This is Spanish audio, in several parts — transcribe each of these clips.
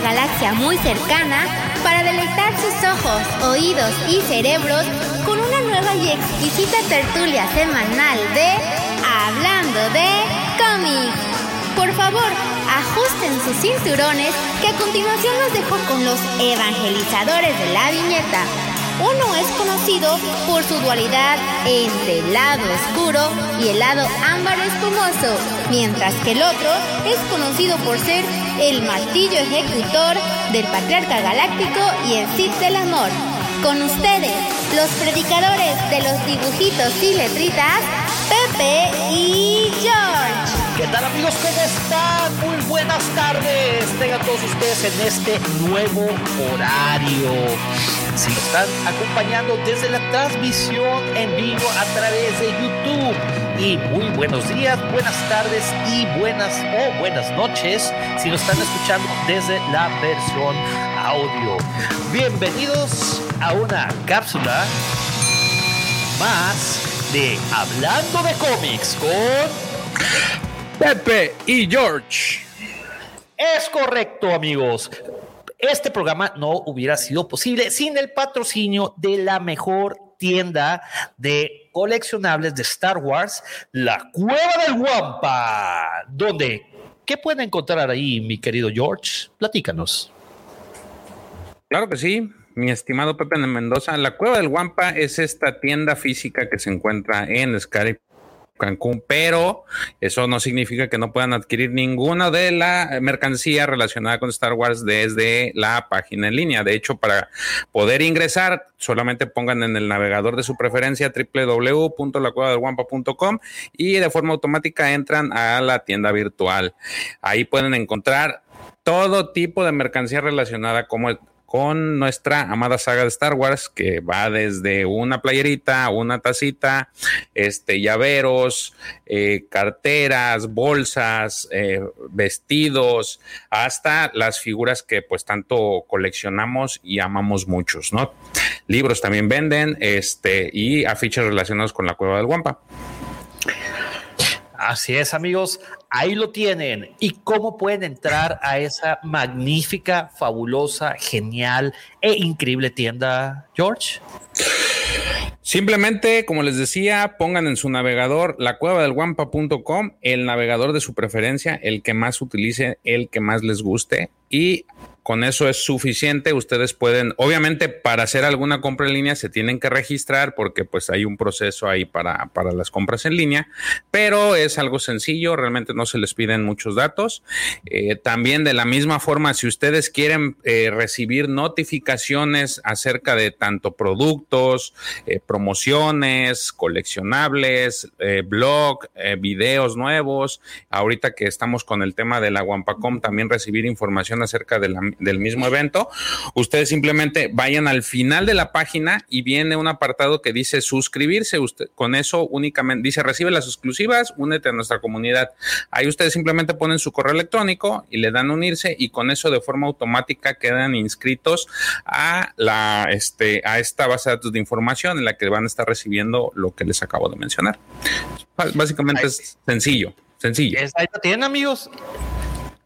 galaxia muy cercana para deleitar sus ojos, oídos y cerebros con una nueva y exquisita tertulia semanal de Hablando de cómics. Por favor, ajusten sus cinturones que a continuación nos dejo con los evangelizadores de la viñeta. Uno es conocido por su dualidad entre el lado oscuro y el lado ámbar espumoso, mientras que el otro es conocido por ser el martillo ejecutor del patriarca galáctico y el Cid del amor. Con ustedes, los predicadores de los dibujitos y letritas, Pepe y George. ¿Qué tal amigos? ¿Cómo están? Muy buenas tardes. Tengan todos ustedes en este nuevo horario. Si nos están acompañando desde la transmisión en vivo a través de YouTube. Y muy buenos días, buenas tardes y buenas o buenas noches si nos están escuchando desde la versión audio. Bienvenidos a una cápsula más de Hablando de cómics con Pepe y George. Es correcto, amigos. Este programa no hubiera sido posible sin el patrocinio de la mejor tienda de coleccionables de Star Wars, la Cueva del Guampa. ¿Dónde? ¿Qué pueden encontrar ahí, mi querido George? Platícanos. Claro que sí, mi estimado Pepe de Mendoza. La Cueva del Guampa es esta tienda física que se encuentra en Skype Cancún, pero eso no significa que no puedan adquirir ninguna de la mercancía relacionada con Star Wars desde la página en línea. De hecho, para poder ingresar, solamente pongan en el navegador de su preferencia www.lacuevadelguampa.com y de forma automática entran a la tienda virtual. Ahí pueden encontrar todo tipo de mercancía relacionada como con nuestra amada saga de Star Wars, que va desde una playerita, una tacita, este, llaveros, eh, carteras, bolsas, eh, vestidos, hasta las figuras que pues tanto coleccionamos y amamos muchos, ¿no? Libros también venden, este, y afiches relacionados con la cueva del Guampa. Así es, amigos. Ahí lo tienen. ¿Y cómo pueden entrar a esa magnífica, fabulosa, genial e increíble tienda, George? Simplemente, como les decía, pongan en su navegador la cueva del guampa.com, el navegador de su preferencia, el que más utilice, el que más les guste y con eso es suficiente. Ustedes pueden, obviamente, para hacer alguna compra en línea se tienen que registrar porque pues hay un proceso ahí para, para las compras en línea, pero es algo sencillo, realmente no se les piden muchos datos. Eh, también de la misma forma, si ustedes quieren eh, recibir notificaciones acerca de tanto productos, eh, promociones, coleccionables, blog, videos nuevos, ahorita que estamos con el tema de la Wampacom, también recibir información acerca de la del mismo evento, ustedes simplemente vayan al final de la página y viene un apartado que dice suscribirse. Usted, con eso únicamente dice recibe las exclusivas, únete a nuestra comunidad. Ahí ustedes simplemente ponen su correo electrónico y le dan unirse y con eso de forma automática quedan inscritos a la este a esta base de datos de información en la que van a estar recibiendo lo que les acabo de mencionar. Básicamente es sencillo, sencillo. ahí lo tienen, amigos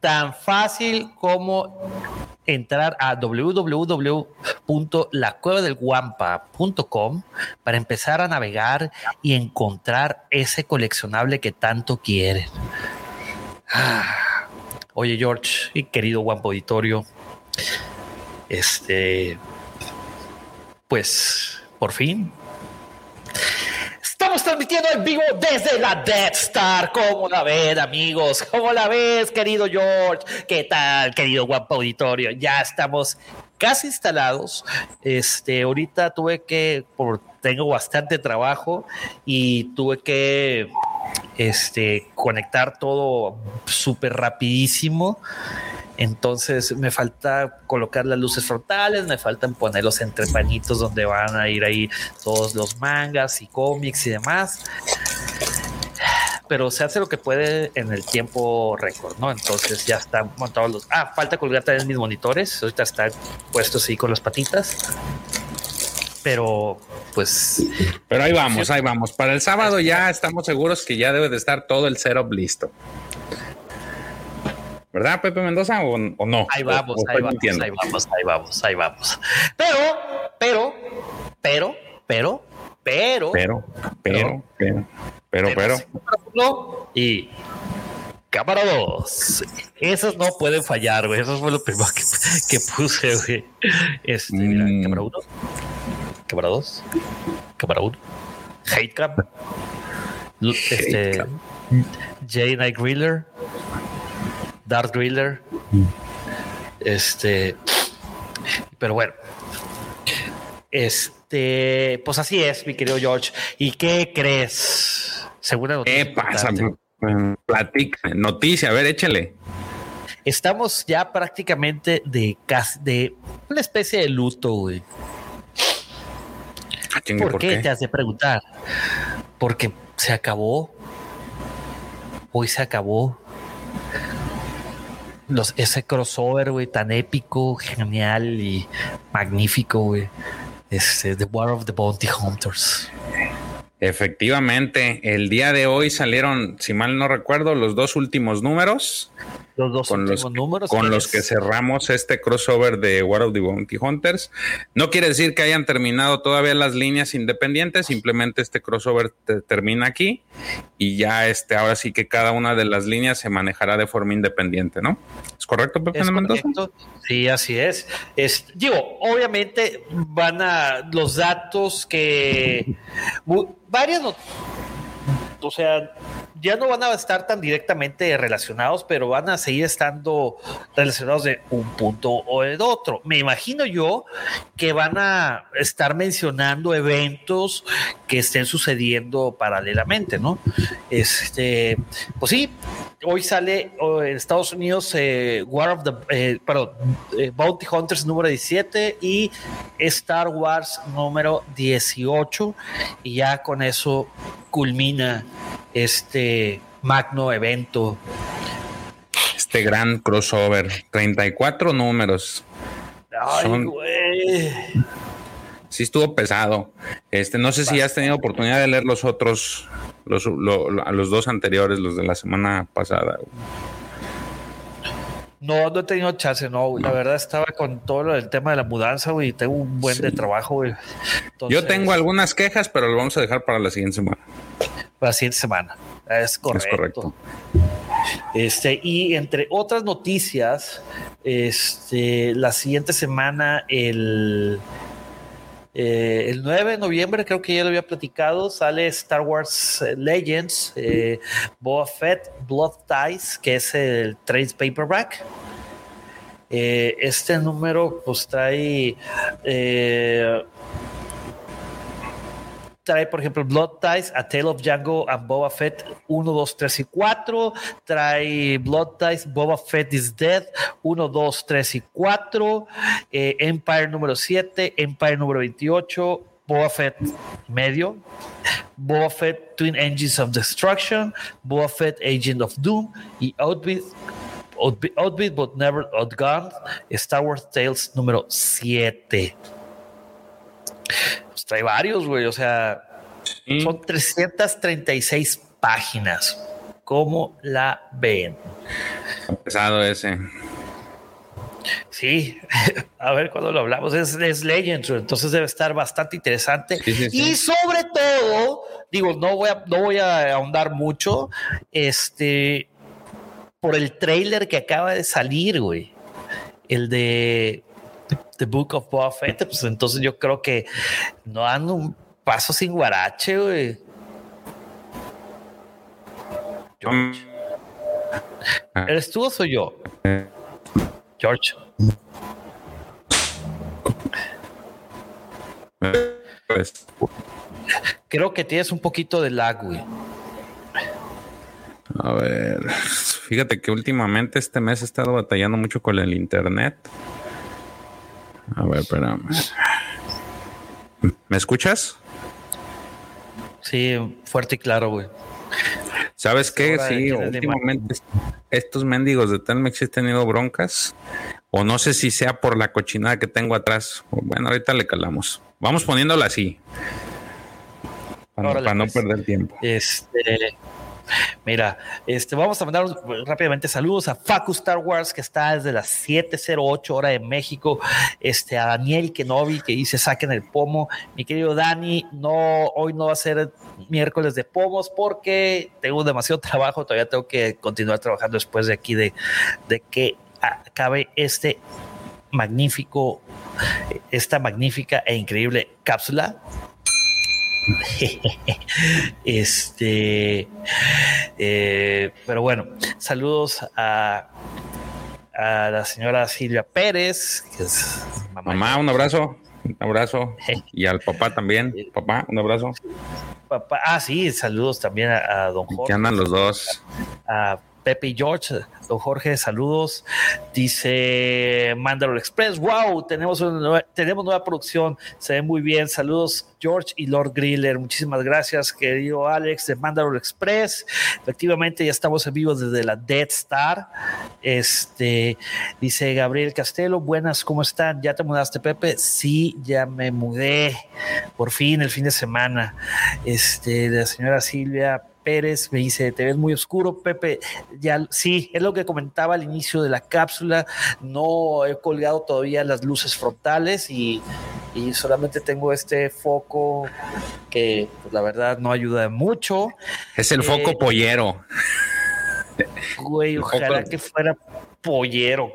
tan fácil como entrar a www.lacuevadelguampa.com para empezar a navegar y encontrar ese coleccionable que tanto quieren. Ah, oye, George y querido Guampa Auditorio, este, pues por fin Estamos transmitiendo en vivo desde la Death Star. ¿Cómo la ven, amigos? ¿Cómo la ves, querido George? ¿Qué tal, querido guapo auditorio? Ya estamos casi instalados. Este, ahorita tuve que, por, tengo bastante trabajo y tuve que este, conectar todo súper rapidísimo. Entonces me falta colocar las luces frontales, me faltan poner los entrepañitos donde van a ir ahí todos los mangas y cómics y demás. Pero se hace lo que puede en el tiempo récord, ¿no? Entonces ya están montados los. Ah, falta colgar también mis monitores. Ahorita están puestos así con las patitas. Pero pues. Pero ahí vamos, ahí vamos. Para el sábado ya estamos seguros que ya debe de estar todo el setup listo. ¿Verdad, Pepe Mendoza? ¿O, no? Ahí vamos, ahí vamos, ahí vamos, ahí vamos, ahí vamos. Pero, pero, pero, pero, pero, pero, pero, pero, pero, pero, y cámara 2. Esas no pueden fallar, güey. Eso fue lo primero que, que puse, güey. Este, mira, mm. cámara 1, cámara 2, cámara 1, hate cam, este, J Night Griller, Darth Griller, este, pero bueno, este, pues así es, mi querido George. ¿Y qué crees? Seguro. ¿Qué pasa? Platica, noticia, a ver, échale. Estamos ya prácticamente de de una especie de luto, güey. Ah, ¿Por, qué? Te has de preguntar. Porque se acabó. Hoy se acabó. Los, ese crossover, güey, tan épico, genial y magnífico, güey. Este, The War of the Bounty Hunters. Efectivamente, el día de hoy salieron, si mal no recuerdo, los dos últimos números. Los dos con últimos números. Con los que cerramos este crossover de War of the Bounty Hunters. No quiere decir que hayan terminado todavía las líneas independientes, simplemente este crossover termina aquí y ya este, ahora sí que cada una de las líneas se manejará de forma independiente, ¿no? ¿Es correcto, Pepe Sí, así es. es. Digo, obviamente van a los datos que varias, o sea, ya no van a estar tan directamente relacionados, pero van a seguir estando relacionados de un punto o de otro. Me imagino yo que van a estar mencionando eventos que estén sucediendo paralelamente, ¿no? Este, pues sí, hoy sale en Estados Unidos eh, War of the, eh, perdón, eh, Bounty Hunters número 17 y Star Wars número 18 y ya con eso culmina este magno evento. Este gran crossover, 34 números. Ay, güey. Sí estuvo pesado. Este, no sé si has tenido oportunidad de leer los otros, los, los dos anteriores, los de la semana pasada. No, no he tenido chance, no, La verdad estaba con todo el tema de la mudanza, güey, y tengo un buen de trabajo, güey. Yo tengo algunas quejas, pero lo vamos a dejar para la siguiente semana. Para la siguiente semana. Es correcto. Es correcto. Este, y entre otras noticias, este, la siguiente semana, el eh, el 9 de noviembre, creo que ya lo había platicado, sale Star Wars eh, Legends, eh, Boa Fett, Blood Ties, que es el trade paperback. este número pues trae trae, por ejemplo, Blood Ties, A Tale of Django and Boba Fett 1, 2, 3 y 4. Trae Blood Ties, Boba Fett is Dead 1, 2, 3 y 4. Eh, Empire número 7, Empire número 28. Boba Fett medio, Boba Fett Twin Engines of Destruction, Boba Fett Agent of Doom y Outbeat, Outbeat, but Never Outgunned, Star Wars Tales número 7 hay varios, güey. O sea, son 336 páginas. ¿Cómo la ven? Pesado ese. Sí, a ver cuando lo hablamos. Es, es Legends, entonces debe estar bastante interesante. y sobre todo, digo, no voy a, no voy a ahondar mucho. Este por el trailer que acaba de salir, güey. El de The Book of Boba Fett, pues entonces yo creo que no dan un paso sin guarache, güey. George. Ah. ¿Eres tú o soy yo? George. Pues. Creo que tienes un poquito de lag, güey. A ver, fíjate que últimamente este mes he estado batallando mucho con el internet. A ver, espérame. ¿Me escuchas? Sí, fuerte y claro, güey. ¿Sabes qué? Sí, últimamente estos mendigos de Telmex he tenido broncas. O no sé si sea por la cochinada que tengo atrás. Bueno, ahorita le calamos. Vamos poniéndola así. Para, no pues. perder tiempo. Este. Mira, este, vamos a mandar rápidamente saludos a Facu Star Wars, que está desde las 7:08 hora de México. Este, a Daniel Kenobi, que dice saquen el pomo. Mi querido Dani, no, hoy no va a ser miércoles de pomos porque tengo demasiado trabajo. Todavía tengo que continuar trabajando después de aquí, de, de que acabe este magnífico, esta magnífica e increíble cápsula este, eh, pero bueno, saludos a, a la señora Silvia Pérez, que es mamá. un abrazo, un abrazo. y al papá también, papá, un abrazo. Papá, ah, sí, saludos también a, don Jorge. Que andan los dos. A, Pepe y George, don Jorge, saludos. Dice Mandalor Express, wow, tenemos, nueva, tenemos nueva producción, se ve muy bien. Saludos, George y Lord Griller. Muchísimas gracias, querido Alex de Mandalor Express. Efectivamente, ya estamos en vivo desde la Dead Star. Este dice Gabriel Castelo, buenas, ¿cómo están? ¿Ya te mudaste, Pepe? Sí, ya me mudé. Por fin, el fin de semana. Este, la señora Silvia Pérez me dice, te ves muy oscuro, Pepe. Ya, sí, es lo que comentaba al inicio de la cápsula. No he colgado todavía las luces frontales y, solamente tengo este foco que pues, la verdad no ayuda mucho. Es el foco eh, pollero. Güey, ojalá que fuera pollero,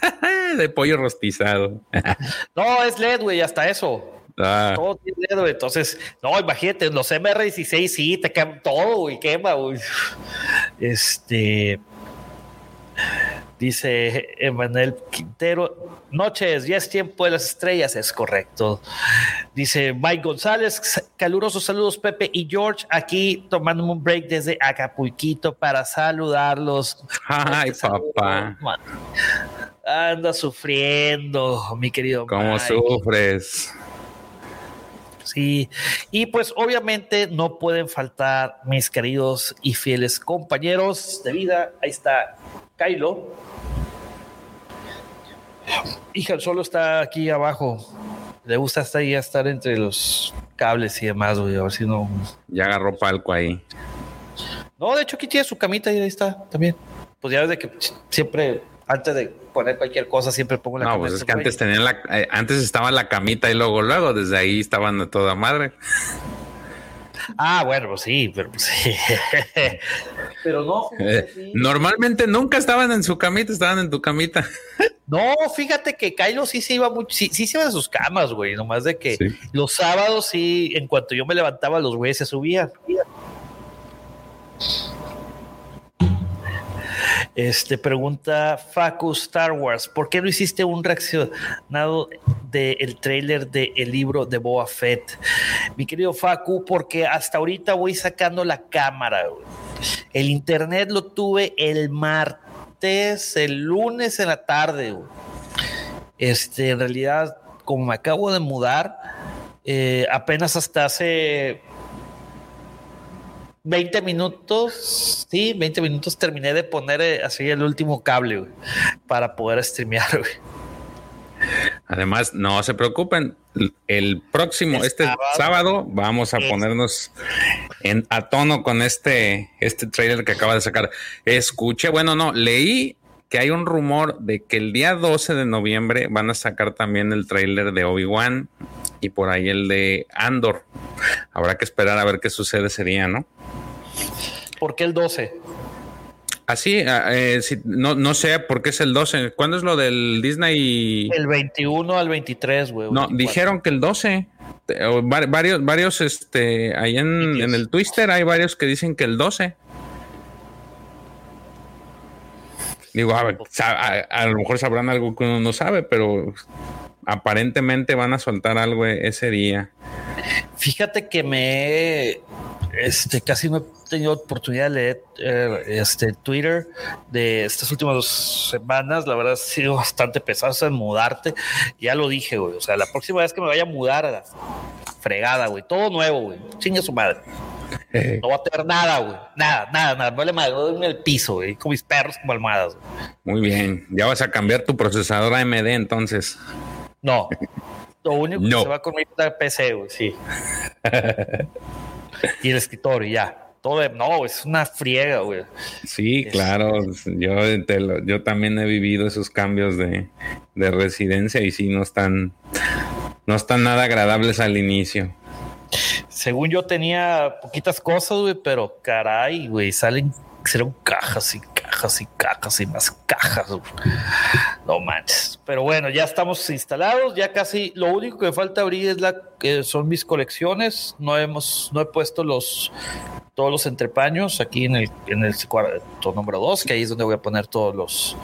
de pollo rostizado. no, es LED, güey, hasta eso. Ah. Todo tiene dedo, entonces, no, imagínate, los MR16 sí, te queman todo, y quema, Este. Dice Emanuel Quintero, noches, ya es tiempo de las estrellas, es correcto. Dice Mike González, calurosos saludos Pepe y George, aquí tomando un break desde Acapulquito para saludarlos. Ay, papá. Anda sufriendo, mi querido. ¿Cómo sufres? Sí, y pues obviamente no pueden faltar mis queridos y fieles compañeros de vida. Ahí está Kylo. Hija, solo está aquí abajo. Le gusta estar ahí, estar entre los cables y demás, güey. A ver si no. Ya agarró palco ahí. No, de hecho, aquí tiene su camita y ahí está también. Pues ya ves de que siempre antes de poner cualquier cosa siempre pongo la No, pues es que antes tenían la, eh, antes estaba la camita y luego, luego, desde ahí estaban de toda madre. Ah, bueno, pues sí, pero pues sí. pero no. Eh, normalmente nunca estaban en su camita, estaban en tu camita. no, fíjate que Kylo sí se iba mucho, sí, sí se iba a sus camas, güey. Nomás de que los sábados sí, en cuanto yo me levantaba, los güeyes se subían. Este pregunta Facu Star Wars, ¿por qué no hiciste un reaccionado del el trailer del el libro de Boa Fett? Mi querido Facu, porque hasta ahorita voy sacando la cámara. El internet lo tuve el martes, el lunes en la tarde. Este, en realidad, como me acabo de mudar, eh, apenas hasta hace 20 minutos, sí, 20 minutos terminé de poner eh, así el último cable para poder streamear. Además, no se preocupen, el próximo, este sábado, vamos a ponernos en, a tono con este, este trailer que acaba de sacar. Escuché, bueno, no, leí que hay un rumor de que el día 12 de noviembre van a sacar también el trailer de Obi-Wan y por ahí el de Andor. Habrá que esperar a ver qué sucede ese día, ¿no? ¿Por qué el 12? Así, ah, eh, no, no sé por qué es el 12. ¿Cuándo es lo del Disney? El 21 al 23, güey. No, dijeron que el 12. Varios, varios, este, ahí en, en, el Twitter hay varios que dicen que el 12. Digo, a, ver, a, lo mejor sabrán algo que uno no sabe, pero aparentemente van a soltar algo ese día. Fíjate que me este, casi no he tenido oportunidad de leer eh, este, Twitter de estas últimas dos semanas. La verdad ha sido bastante pesado en mudarte. Ya lo dije, güey. O sea, la próxima vez que me vaya a mudar, a la fregada, güey. Todo nuevo, güey. Chinga su madre. No va a tener nada, güey. Nada, nada, nada. Vale madre, en el piso, güey. Con mis perros como almohadas. Muy bien. Ya vas a cambiar tu procesador AMD entonces. No. Lo único que se va conmigo es PC, güey, sí. y el escritorio, ya. todo, no, es una friega, güey. Sí, claro, yo, yo también he vivido esos cambios de, de residencia y sí, no están, no están nada agradables al inicio. Según yo tenía poquitas cosas, güey, pero caray, güey, salen, serán cajas y cajas y cajas y más cajas. No manches. Pero bueno, ya estamos instalados, ya casi lo único que falta abrir es la que son mis colecciones. No hemos, no he puesto los todos los entrepaños aquí en el, en el cuarto número 2, que ahí es donde voy a poner todos los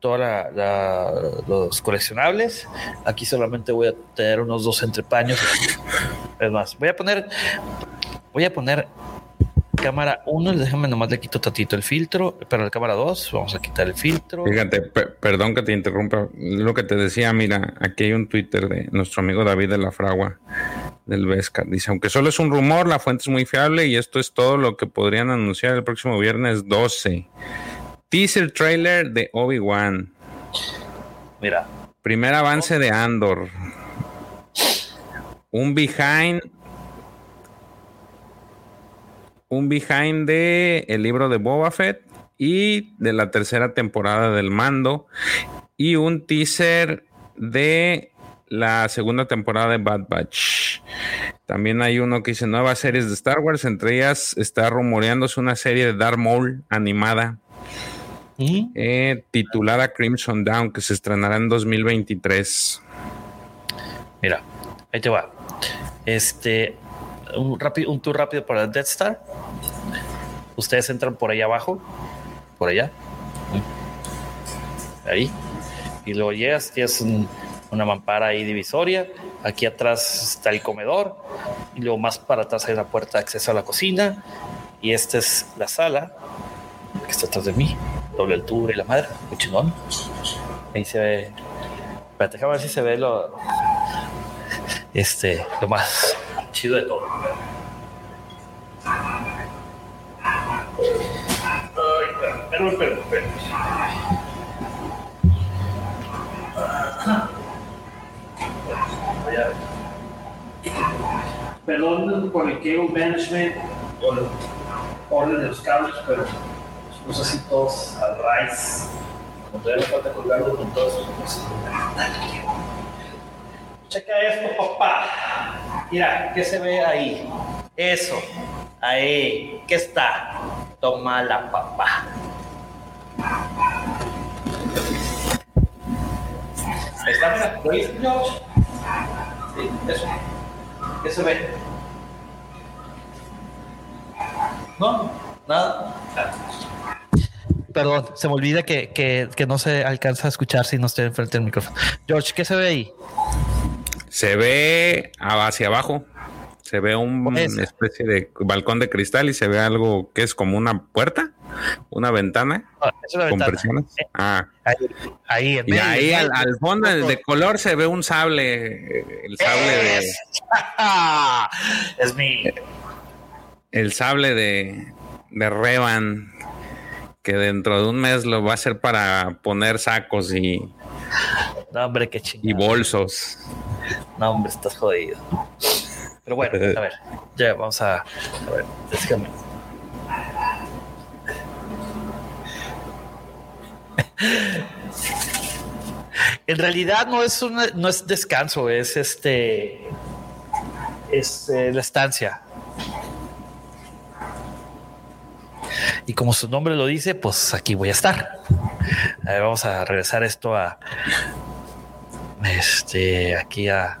todos los coleccionables. Aquí solamente voy a tener unos dos entrepaños. Es más, voy a poner voy a poner cámara 1, déjame nomás le quito tantito el filtro, pero la cámara 2, vamos a quitar el filtro. Fíjate, perdón que te interrumpa, lo que te decía, mira, aquí hay un Twitter de nuestro amigo David de la Fragua del Vesca. Dice, aunque solo es un rumor, la fuente es muy fiable y esto es todo lo que podrían anunciar el próximo viernes 12. Teaser trailer de Obi-Wan. Mira. Primer avance de Andor. Un behind un behind de el libro de Boba Fett y de la tercera temporada del Mando y un teaser de la segunda temporada de Bad Batch. También hay uno que dice nuevas series de Star Wars, entre ellas está rumoreándose una serie de Darth Maul animada eh, titulada Crimson Down que se estrenará en 2023. Mira, ahí te va. Este, un, rápido, un tour rápido para el Death Star. Ustedes entran por ahí abajo, por allá, ahí, y luego llegas, tienes una mampara ahí divisoria. Aquí atrás está el comedor, y luego más para atrás hay una puerta de acceso a la cocina. Y esta es la sala que está atrás de mí, doble altura y la madre, muy. Ahí se ve. Espérate, déjame ver si se ve lo. Este, lo más chido de todo. Perdón, por el cable management, por el orden de los cables, pero los así todos al rise. Como todavía me falta colgarlo con todos esos cosas. Checa esto, papá. Mira, ¿qué se ve ahí? Eso. Ahí. ¿Qué está? Toma la papá. Ahí está, mira. ¿Lo viste, George? Sí, eso. ¿Qué se ve? No, nada. Perdón, se me olvida que, que, no se alcanza a escuchar si no estoy enfrente del micrófono. George, ¿qué se ve ahí? Se ve hacia abajo. Se ve una especie de balcón de cristal y se ve algo que es como una puerta, una ventana ah, con presiones. Eh, ah. Ahí, y ahí al, fondo de color se ve un sable, el sable de. es mi. El sable de, de Revan, que dentro de un mes lo va a hacer para poner sacos y. No, hombre, qué Y bolsos. No, hombre, estás jodido. Pero bueno, a ver, ya vamos a, a ver, déjame. en realidad no es una, no es descanso, es este, es eh, la estancia. Y como su nombre lo dice, pues aquí voy a estar. A ver, vamos a regresar esto a este aquí a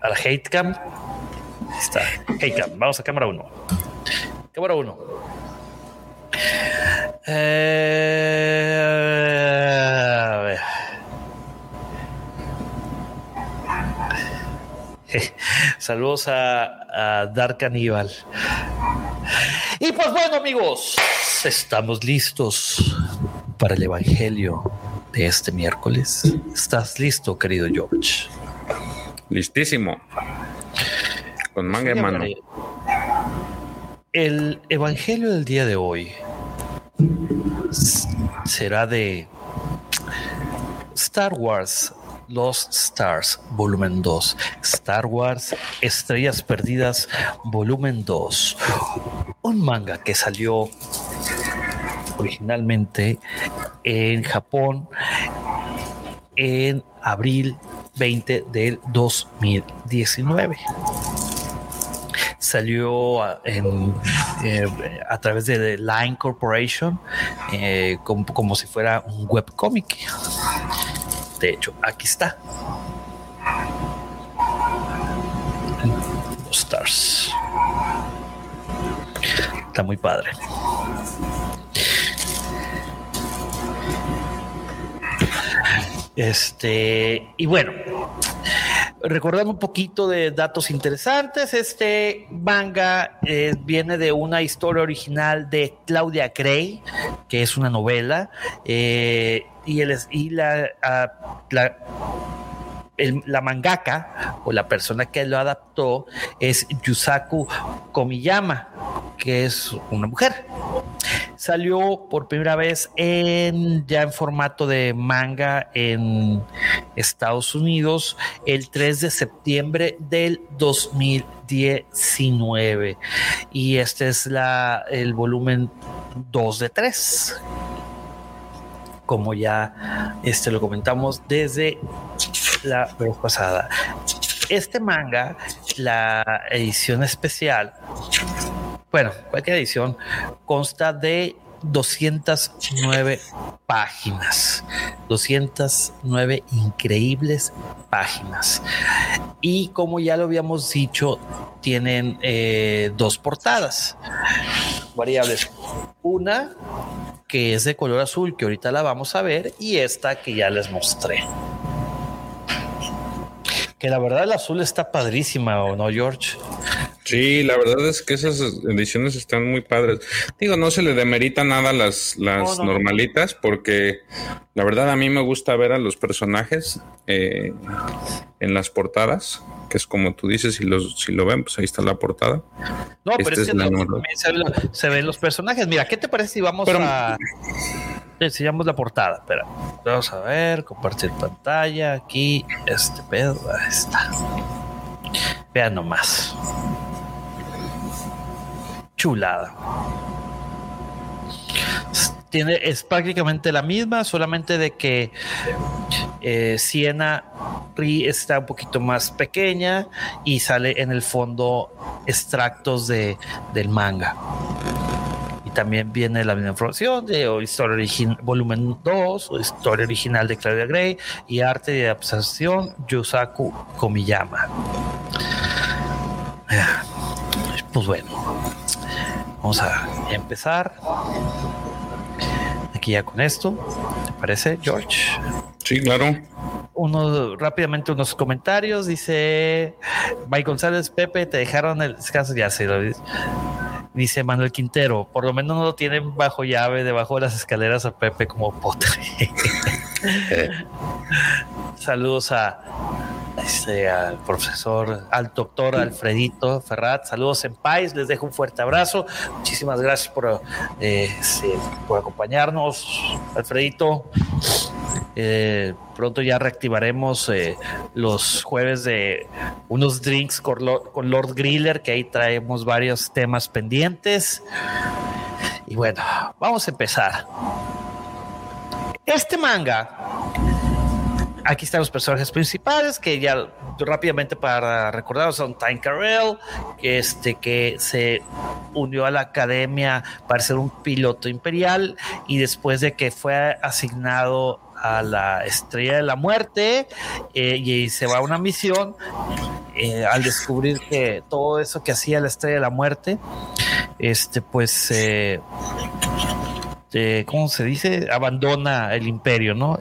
a la hate cam. Ahí está, hate cam. Vamos a cámara 1. Cámara 1. Eh, a ver. Saludos a Dark Aníbal. Y pues bueno, amigos, estamos listos para el Evangelio de este miércoles. ¿Estás listo, querido George? Listísimo. Con manga en mano. El evangelio del día de hoy será de Star Wars Lost Stars, volumen 2. Star Wars, Estrellas Perdidas, volumen 2. Un manga que salió originalmente en Japón en abril 20 del 2019 salió en, eh, a través de Line Corporation eh, como, como, si fuera un webcomic. De hecho, aquí está. Stars. Está muy padre. Este, y bueno, recordando un poquito de datos interesantes, este manga eh, viene de una historia original de Claudia Gray, que es una novela, eh, y, el, y la, la la mangaka o la persona que lo adaptó es Yusaku Komiyama, que es una mujer. Salió por primera vez en ya en formato de manga en Estados Unidos el 3 de septiembre del 2019 y este es la el volumen 2 de 3 como ya este lo comentamos desde la vez pasada. Este manga, la edición especial, bueno, cualquier edición, consta de 209 páginas, 209 increíbles páginas. Y como ya lo habíamos dicho, tienen eh, dos portadas variables. Una que es de color azul, que ahorita la vamos a ver, y esta que ya les mostré que la verdad el azul está padrísima, ¿o no, George? Sí, la verdad es que esas ediciones están muy padres. Digo, no se le demerita nada las, las normalitas, porque la verdad a mí me gusta ver a los personajes eh, en las portadas, que es como tú dices, si, los, si lo ven, pues ahí está la portada. No, pero este es, que se, ven los personajes. Mira, ¿qué te parece si vamos a enseñamos la portada. Espera, vamos a ver, compartir pantalla. Aquí, este pedo, ahí está. Vean nomás. Chulada. Tiene, es prácticamente la misma, solamente de que eh, Siena está un poquito más pequeña y sale en el fondo extractos de, del manga también viene la misma información de Historia Original, volumen 2, o Historia Original de Claudia Gray y Arte de Abstracción Yusaku Komiyama. Pues bueno, vamos a empezar aquí ya con esto. ¿Te parece, George? Sí, claro. Uno, rápidamente unos comentarios. Dice Mike González, Pepe, te dejaron el descanso. Ya se lo dice Manuel Quintero, por lo menos no lo tienen bajo llave debajo de las escaleras a Pepe como potre. Saludos a este, al profesor, al doctor Alfredito Ferrat. Saludos en Pais, les dejo un fuerte abrazo. Muchísimas gracias por, eh, por acompañarnos, Alfredito. Eh, pronto ya reactivaremos eh, los jueves de unos drinks con Lord, Griller, que ahí traemos varios temas pendientes. Y bueno, vamos a empezar. Este manga aquí están los personajes principales que ya rápidamente para recordar son Time Carell, que este que se unió a la academia para ser un piloto imperial y después de que fue asignado a la estrella de la muerte eh, y se va a una misión eh, al descubrir que todo eso que hacía la estrella de la muerte este pues eh, ¿cómo se dice? abandona el imperio no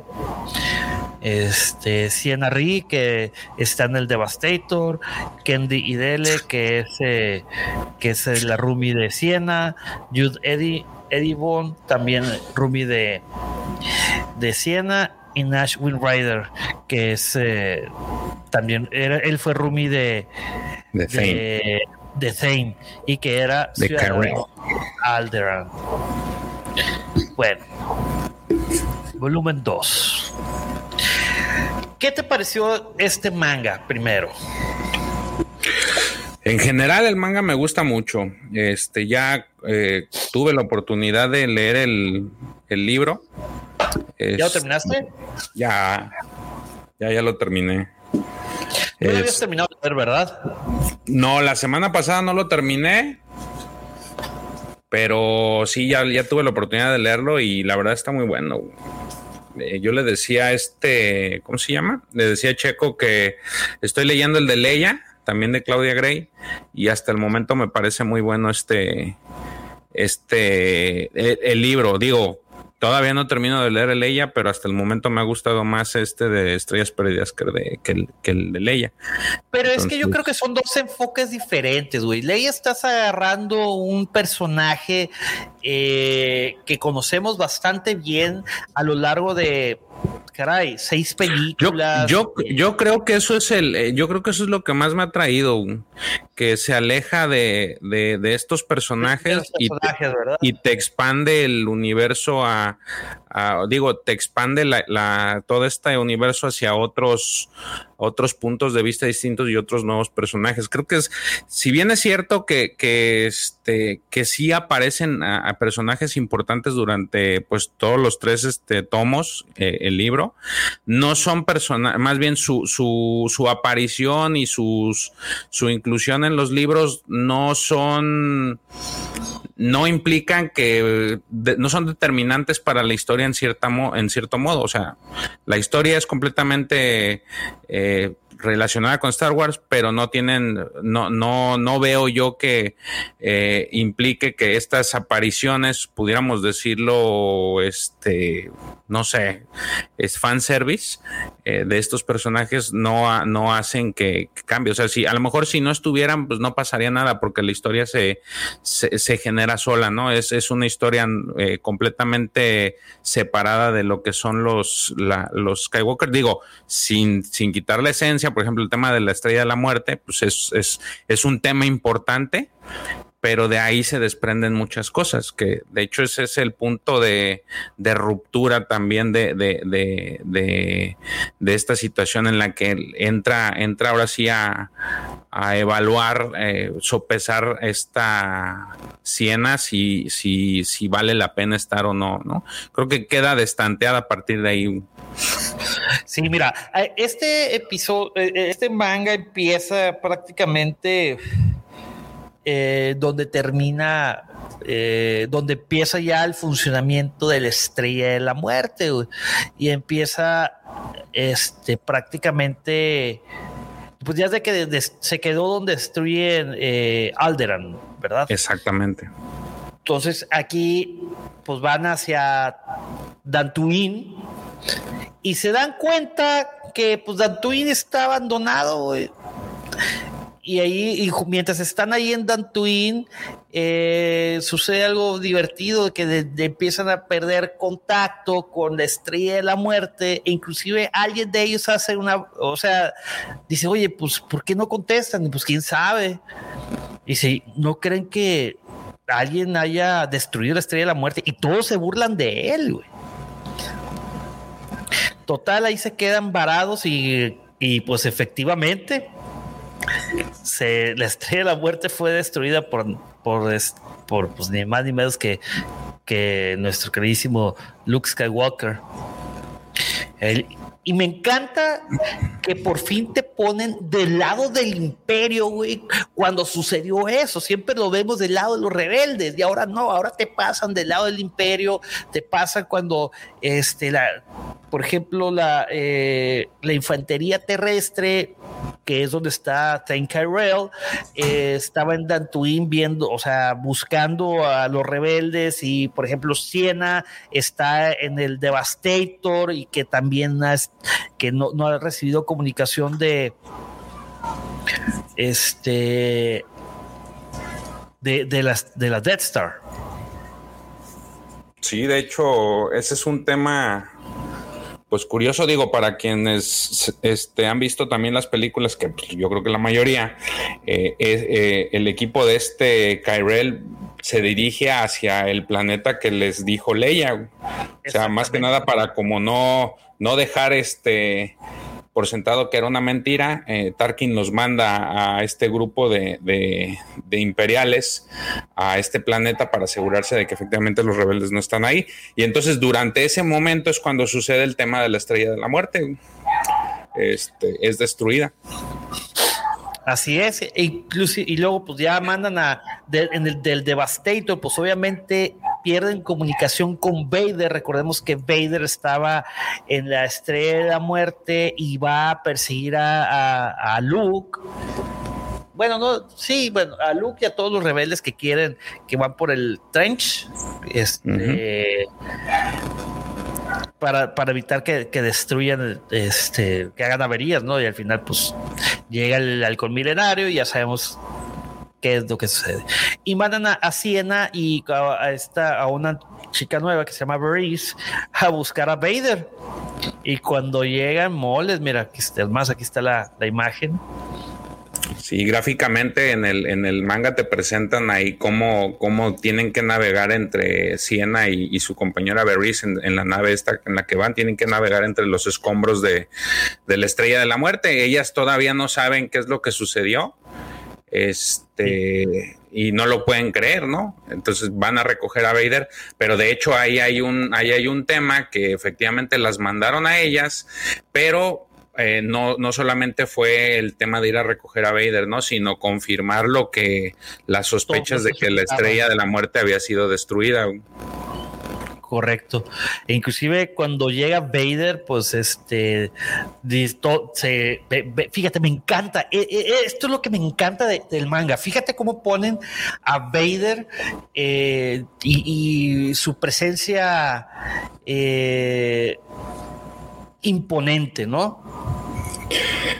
este Sienna Ri que está en el Devastator, Kendi Idele que es que es la Rumi de Siena, Jude Eddie Eddie Bond, también Rumi de, de Siena y Nash Windrider, que es eh, también, era, él fue Rumi de, de, y que era de Alderan. Bueno, volumen 2. ¿qué te pareció este manga primero? En general el manga me gusta mucho. Este ya eh, tuve la oportunidad de leer el, libro. ¿Ya lo terminaste? Ya, ya, ya lo terminé. No lo habías terminado de leer, ¿verdad? No, la semana pasada no lo terminé. Pero sí, ya, ya tuve la oportunidad de leerlo y la verdad está muy bueno. Eh, yo le decía a este, ¿cómo se llama? Le decía a Checo que estoy leyendo el de Leia también de Claudia Gray, y hasta el momento me parece muy bueno este, este, el, libro, digo, todavía no termino de leer el Leia, pero hasta el momento me ha gustado más este de Estrellas Perdidas que, de, que, el, que el de Leia. Pero es que yo creo que son dos enfoques diferentes, güey. Leia estás agarrando un personaje eh, que conocemos bastante bien a lo largo de caray, seis películas. Yo, yo, creo que eso es el, eh, yo creo que eso es lo que más me ha traído, que se aleja de, de, estos personajes, y, te, expande el universo a, digo, te expande la, la, todo este universo hacia otros, otros puntos de vista distintos y otros nuevos personajes. Creo que es, si bien es cierto que, que este, que sí aparecen a, personajes importantes durante, pues, todos los tres, este, tomos, eh, el libro, no son personajes, más bien su, su, su aparición y sus, su inclusión los libros no son, no implican que no son determinantes para la historia en cierta en cierto modo. O sea, la historia es completamente eh, relacionada con Star Wars, pero no tienen, no, no, no veo yo que eh, implique que estas apariciones, pudiéramos decirlo, este, no sé, es fan service eh, de estos personajes, no, no hacen que, cambie. O sea, si a lo mejor si no estuvieran, pues no pasaría nada, porque la historia se, se, genera sola, ¿no? Es, es una historia eh, completamente separada de lo que son los, los Skywalker. Digo, sin, sin quitar la esencia por ejemplo, el tema de la estrella de la muerte, pues es, es, es un tema importante, pero de ahí se desprenden muchas cosas, que de hecho ese es el punto de, de ruptura también de, de, de, esta situación en la que entra, entra ahora sí a, a evaluar, eh, sopesar esta siena, si, si, si vale la pena estar o no, ¿no? Creo que queda destanteada a partir de ahí. Sí, mira, este episodio, eh, este manga empieza prácticamente eh, donde termina, eh, donde empieza ya el funcionamiento de la estrella de la muerte y empieza este, prácticamente, pues ya de que se quedó donde destruyen eh, Alderan, ¿verdad? Exactamente. Entonces aquí pues van hacia Dantuin y se dan cuenta que pues Dantuin está abandonado y ahí, mientras están ahí en Dantuin, eh, sucede algo divertido, que empiezan a perder contacto con la estrella de la muerte, e inclusive alguien de ellos hace una, o sea, dice, oye, pues, ¿por qué no contestan? Pues, ¿quién sabe? Y si ¿no creen que alguien haya destruido la estrella de la muerte? Y todos se burlan de él, güey. Total, ahí se quedan varados y, y pues efectivamente se, la estrella de la muerte fue destruida por, por, pues, ni más ni menos que, que nuestro queridísimo Luke Skywalker. Y me encanta que por fin te ponen del lado del imperio, güey, cuando sucedió eso. Siempre lo vemos del lado de los rebeldes y ahora no, ahora te pasan del lado del imperio, te pasan cuando, este, la, por ejemplo, la, eh, la infantería terrestre que es donde está Tank Rail, eh, estaba en Dantuin viendo, o sea, buscando a los rebeldes y, por ejemplo, Siena está en el Devastator y que también que no, ha recibido comunicación de este de, de, las, de la Death Star. Sí, de hecho, ese es un tema pues curioso, digo, para quienes este, han visto también las películas, que pues, yo creo que la mayoría, eh, eh, el equipo de este Kyrell se dirige hacia el planeta que les dijo Leia. O sea, más que nada para como no, no dejar este por sentado que era una mentira. Eh, Tarkin los manda a este grupo de, imperiales a este planeta para asegurarse de que efectivamente los rebeldes no están ahí. Y entonces durante ese momento es cuando sucede el tema de la estrella de la muerte. Este, es destruida. Así es, e y luego pues ya mandan a en el del Devastator, pues obviamente pierden comunicación con Vader. Recordemos que Vader estaba en la estrella de la muerte y va a perseguir a, Luke. Bueno, no, sí, bueno, a Luke y a todos los rebeldes que quieren, que van por el trench. Este para, para evitar que, destruyan, este, que hagan averías, ¿no? Y al final, pues, llega el alcohol milenario y ya sabemos qué es lo que sucede. Y mandan a, Siena y a, esta, a una chica nueva que se llama Breeze a buscar a Vader. Y cuando llegan moles, mira, aquí está, más, aquí está la, la imagen Sí, gráficamente en el, en el manga te presentan ahí cómo, cómo tienen que navegar entre Siena y, su compañera Beris en, la nave esta en la que van, tienen que navegar entre los escombros de, la estrella de la muerte. Ellas todavía no saben qué es lo que sucedió. Este, y no lo pueden creer, ¿no? Entonces van a recoger a Vader, pero de hecho ahí hay un, ahí hay un tema que efectivamente las mandaron a ellas, pero eh, no, no solamente fue el tema de ir a recoger a Vader, ¿no? Sino confirmar lo que las sospechas de que la estrella de la muerte había sido destruida. Correcto. E inclusive cuando llega Vader, pues este, se, fíjate, me encanta. E, e, esto es lo que me encanta del manga. Fíjate cómo ponen a Vader eh, y, su presencia eh, imponente, ¿no?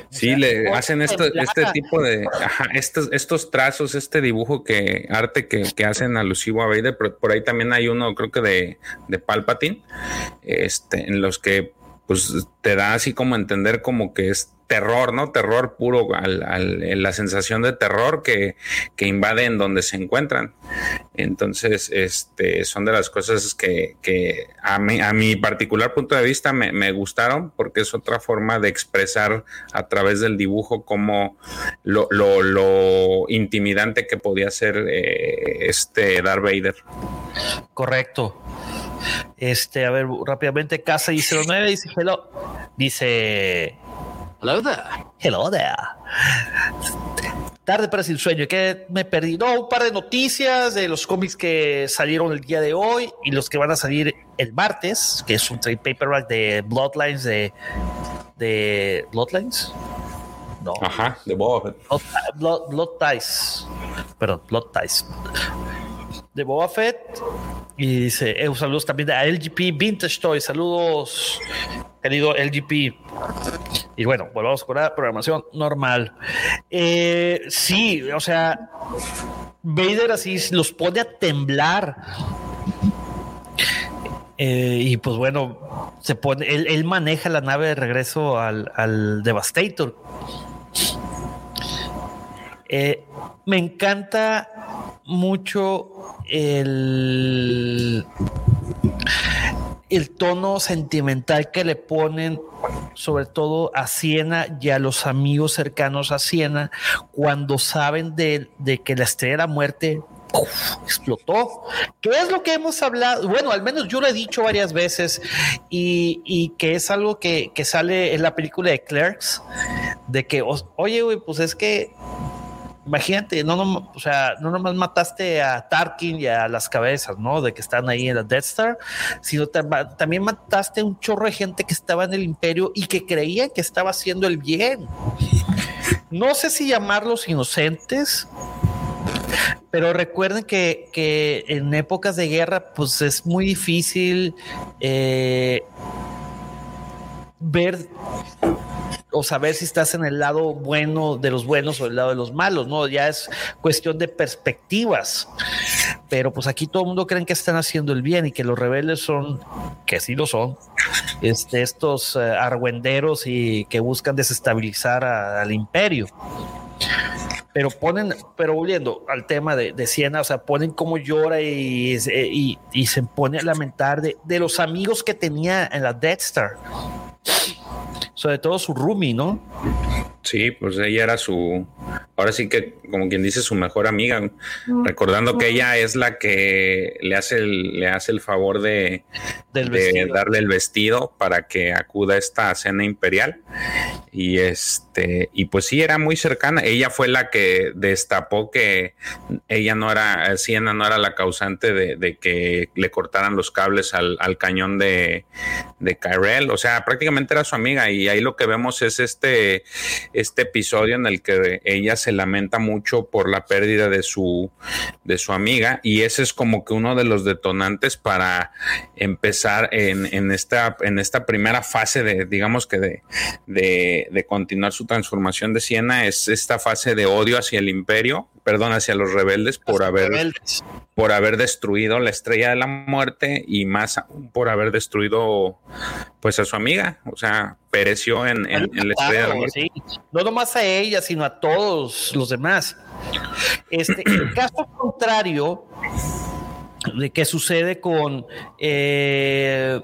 Sí, le hacen esto, este tipo de, estos, estos trazos, este dibujo que, arte que, que, hacen alusivo a Vader, pero por ahí también hay uno, creo que de, de Palpatine, este, en los que pues te da así como entender como que es terror, ¿no? Terror puro, al, la sensación de terror que, que, invade en donde se encuentran. Entonces, este, son de las cosas que, que a, mí, a mi particular punto de vista me, gustaron porque es otra forma de expresar a través del dibujo como lo, lo, intimidante que podía ser eh, este Darth Vader. Correcto. Este, a ver, rápidamente, Casa y 09 dice hello. Dice Hello there. Hello there. Tarde para sin sueño, que me perdí. No, un par de noticias de los cómics que salieron el día de hoy y los que van a salir el martes, que es un trade paperback de Bloodlines de, de Bloodlines. No. Ajá, de Boba Blood, Blood, Blood Ties. Perdón, Blood Ties. De Boba Fett. Y dice, eh, saludos también a LGP Vintage Toy. Saludos, querido LGP. Y bueno, volvamos con la programación normal. Eh, sí, o sea, Vader así los pone a temblar. Eh, y pues bueno, se pone, él, maneja la nave de regreso al, al Devastator. Me encanta mucho el, el tono sentimental que le ponen sobre todo a Siena y a los amigos cercanos a Siena cuando saben de, que la estrella de la muerte explotó. ¿Qué es lo que hemos hablado? Bueno, al menos yo lo he dicho varias veces y, que es algo que, que, sale en la película de Clerks, de que, oye, pues es que imagínate, no, no, o sea, no nomás mataste a Tarkin y a las cabezas, ¿no? De que están ahí en la Death Star, sino también mataste a un chorro de gente que estaba en el imperio y que creían que estaba haciendo el bien. No sé si llamarlos inocentes, pero recuerden que, que en épocas de guerra, pues es muy difícil eh, ver o saber si estás en el lado bueno de los buenos o el lado de los malos, ¿no? Ya es cuestión de perspectivas. Pero pues aquí todo el mundo cree que están haciendo el bien y que los rebeldes son, que sí lo son, este, estos eh, argüenderos y que buscan desestabilizar al imperio pero ponen, pero volviendo al tema de, de Siena, o sea, ponen como llora y, se pone a lamentar de, de, los amigos que tenía en la Death Star. Sobre todo su roomie, ¿no? Sí, pues ella era su, ahora sí que como quien dice su mejor amiga, recordando que ella es la que le hace el, le hace el favor de, darle el vestido para que acuda a esta cena imperial. Y este y pues sí era muy cercana. Ella fue la que destapó que ella no era Siena no era la causante de, que le cortaran los cables al, cañón de de Kyrell, o sea prácticamente era su amiga. Y ahí lo que vemos es este este episodio en el que ella se lamenta mucho por la pérdida de su, de su amiga y ese es como que uno de los detonantes para empezar en, esta, en esta primera fase de, digamos que de, de, continuar su transformación de Siena, es esta fase de odio hacia el imperio, perdón, hacia los rebeldes por haber, por haber destruido la estrella de la muerte y más por haber destruido pues a su amiga, o sea, pereció en, en, la estrella de la muerte. No nomás a ella, sino a todos los demás. Este, el caso contrario de qué sucede con eh,